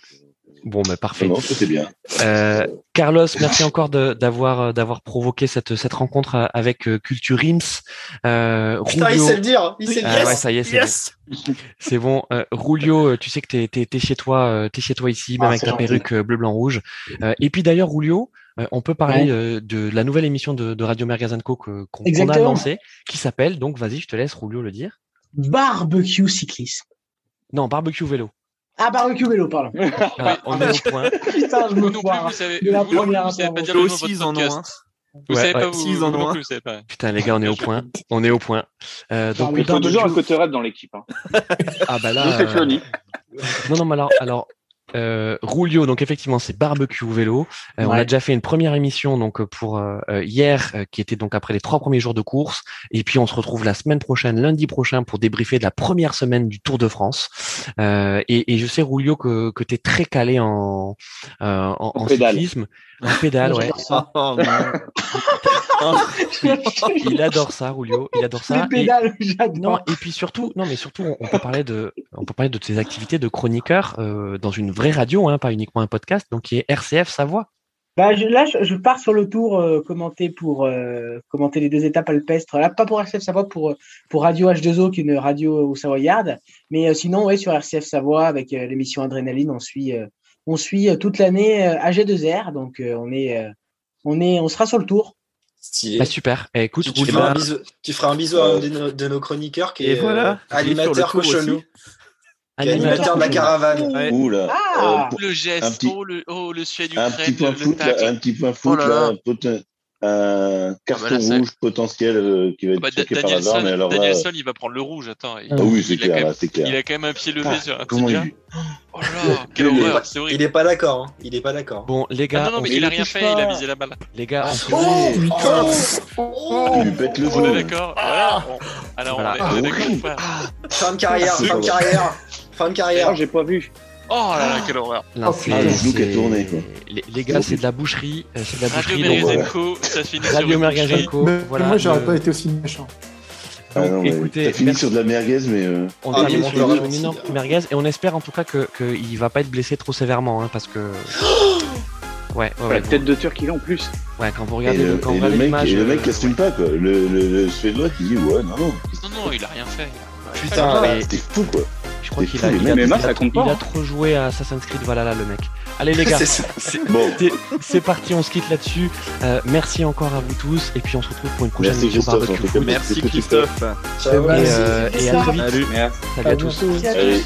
Bon, mais parfait. Non, c'était bien. Euh, Carlos, merci encore d'avoir d'avoir provoqué cette cette rencontre avec euh, Culture Rims. Euh, Putain, il sait le dire. Il sait ah, yes. ouais, ça y est, c'est yes. bon. C'est bon. Euh, Rulio, tu sais que t'es es, es, chez toi, t'es chez toi ici, même ah, avec ta gentil. perruque bleu, blanc, rouge. et puis d'ailleurs, Rulio, on peut parler ouais. de la nouvelle émission de, de Radio Mergazanco qu'on qu a lancée, qui s'appelle donc, vas-y, je te laisse Rulio le dire. Barbecue cyclisme. Non, barbecue vélo. Ah, barbecue vélo, pardon. Ah, on est au point. Putain, je me vous savez, vous, vous savez pas dire votre podcast. Vous ouais, savez ouais, pas, vous, en non plus, vous savez pas. Putain, les gars, on est au point. On est au point. Euh, donc, il faut toujours un dans l'équipe. Hein. ah, bah là. Euh... Non, non, mais alors, alors Euh, Rulio, donc effectivement, c'est barbecue vélo. Euh, on a déjà fait une première émission donc pour euh, hier, qui était donc après les trois premiers jours de course. Et puis on se retrouve la semaine prochaine, lundi prochain, pour débriefer de la première semaine du Tour de France. Et, et, je sais Rulio que, que tu es très calé en, en, en cyclisme. En pédale, ouais. Il adore ça, Rulio. Il adore ça. Les pédales, j'adore. Non, et puis surtout, non, mais surtout, on peut parler de, on peut parler de tes activités de chroniqueur euh, dans une vraie radio, hein, pas uniquement un podcast, donc qui est RCF Savoie. Bah, je, là, je, pars sur le tour euh, commenter pour euh, commenter les deux étapes alpestres. Là, pas pour RCF Savoie, pour, pour Radio H2O, qui est une radio au Savoyard. Mais sinon, ouais, sur RCF Savoie, avec l'émission Adrénaline, on suit, on suit toute l'année AG2R. Donc, on est, on est, on sera sur le tour. Bah, super. Eh, écoute, tu, feras un bisou, tu, feras un bisou, à un de nos, chroniqueurs qui est voilà, animateur cochonou. Animateur de la caravane. Ouais. Ouh là. Ah, euh, le geste, petit, oh, le, oh, le sujet du un petit point foot, là, un petit point foot, oh là, là un carton ah bah rouge potentiel euh, qui va être bah, checké par hasard. Mais alors Danielson, il va prendre le rouge. Attends. Il, ah oui, c'est clair, c'est clair. Il a quand même un pied levé ah, sur un petit. Oh là quelle horreur, c'est horrible. Il est pas d'accord. Hein. Il est pas d'accord. Bon, les gars. Ah non, non, mais il a rien fait, il a visé la balle. Les gars, oh, putain Oh, il lui pète le On est d'accord. Alors, on est d'accord. Fin de carrière, fin de carrière. Fin de carrière. J'ai pas vu. Oh là là, quelle horreur! Oh, le genou qui a tourné, quoi. Les, les gars, c'est de la boucherie. Euh, c'est de la boucherie. Radio Mergazenko, ça finit Radio sur Mergazenko. Voilà, moi, j'aurais pas été aussi méchant. Ah non, écoutez, t'as fini sur de la merguez, mais euh... on ah, termine sur, une énorme merguez et on espère en tout cas que qu'il va pas être blessé trop sévèrement, hein, parce que. Ouais, ouais, ouais. La tête de Turc qu'il a en plus. Ouais, quand vous regardez le, quand et le mec, l'image. Et le mec casse pas, quoi. Le, le, le Suédois qui dit, ouais, non, non. Non, non, il a rien fait. Putain, mais... c'était fou, quoi. Je crois qu'il a, il a, il a, il a trop joué à Assassin's Creed Valhalla le mec. Allez les gars, c'est bon. parti, on se quitte là-dessus. Euh, merci encore à vous tous et puis on se retrouve pour une prochaine vidéo barbecue. Merci Christophe. Et, euh, et à très vite. Salut. Salut à tous. Salut.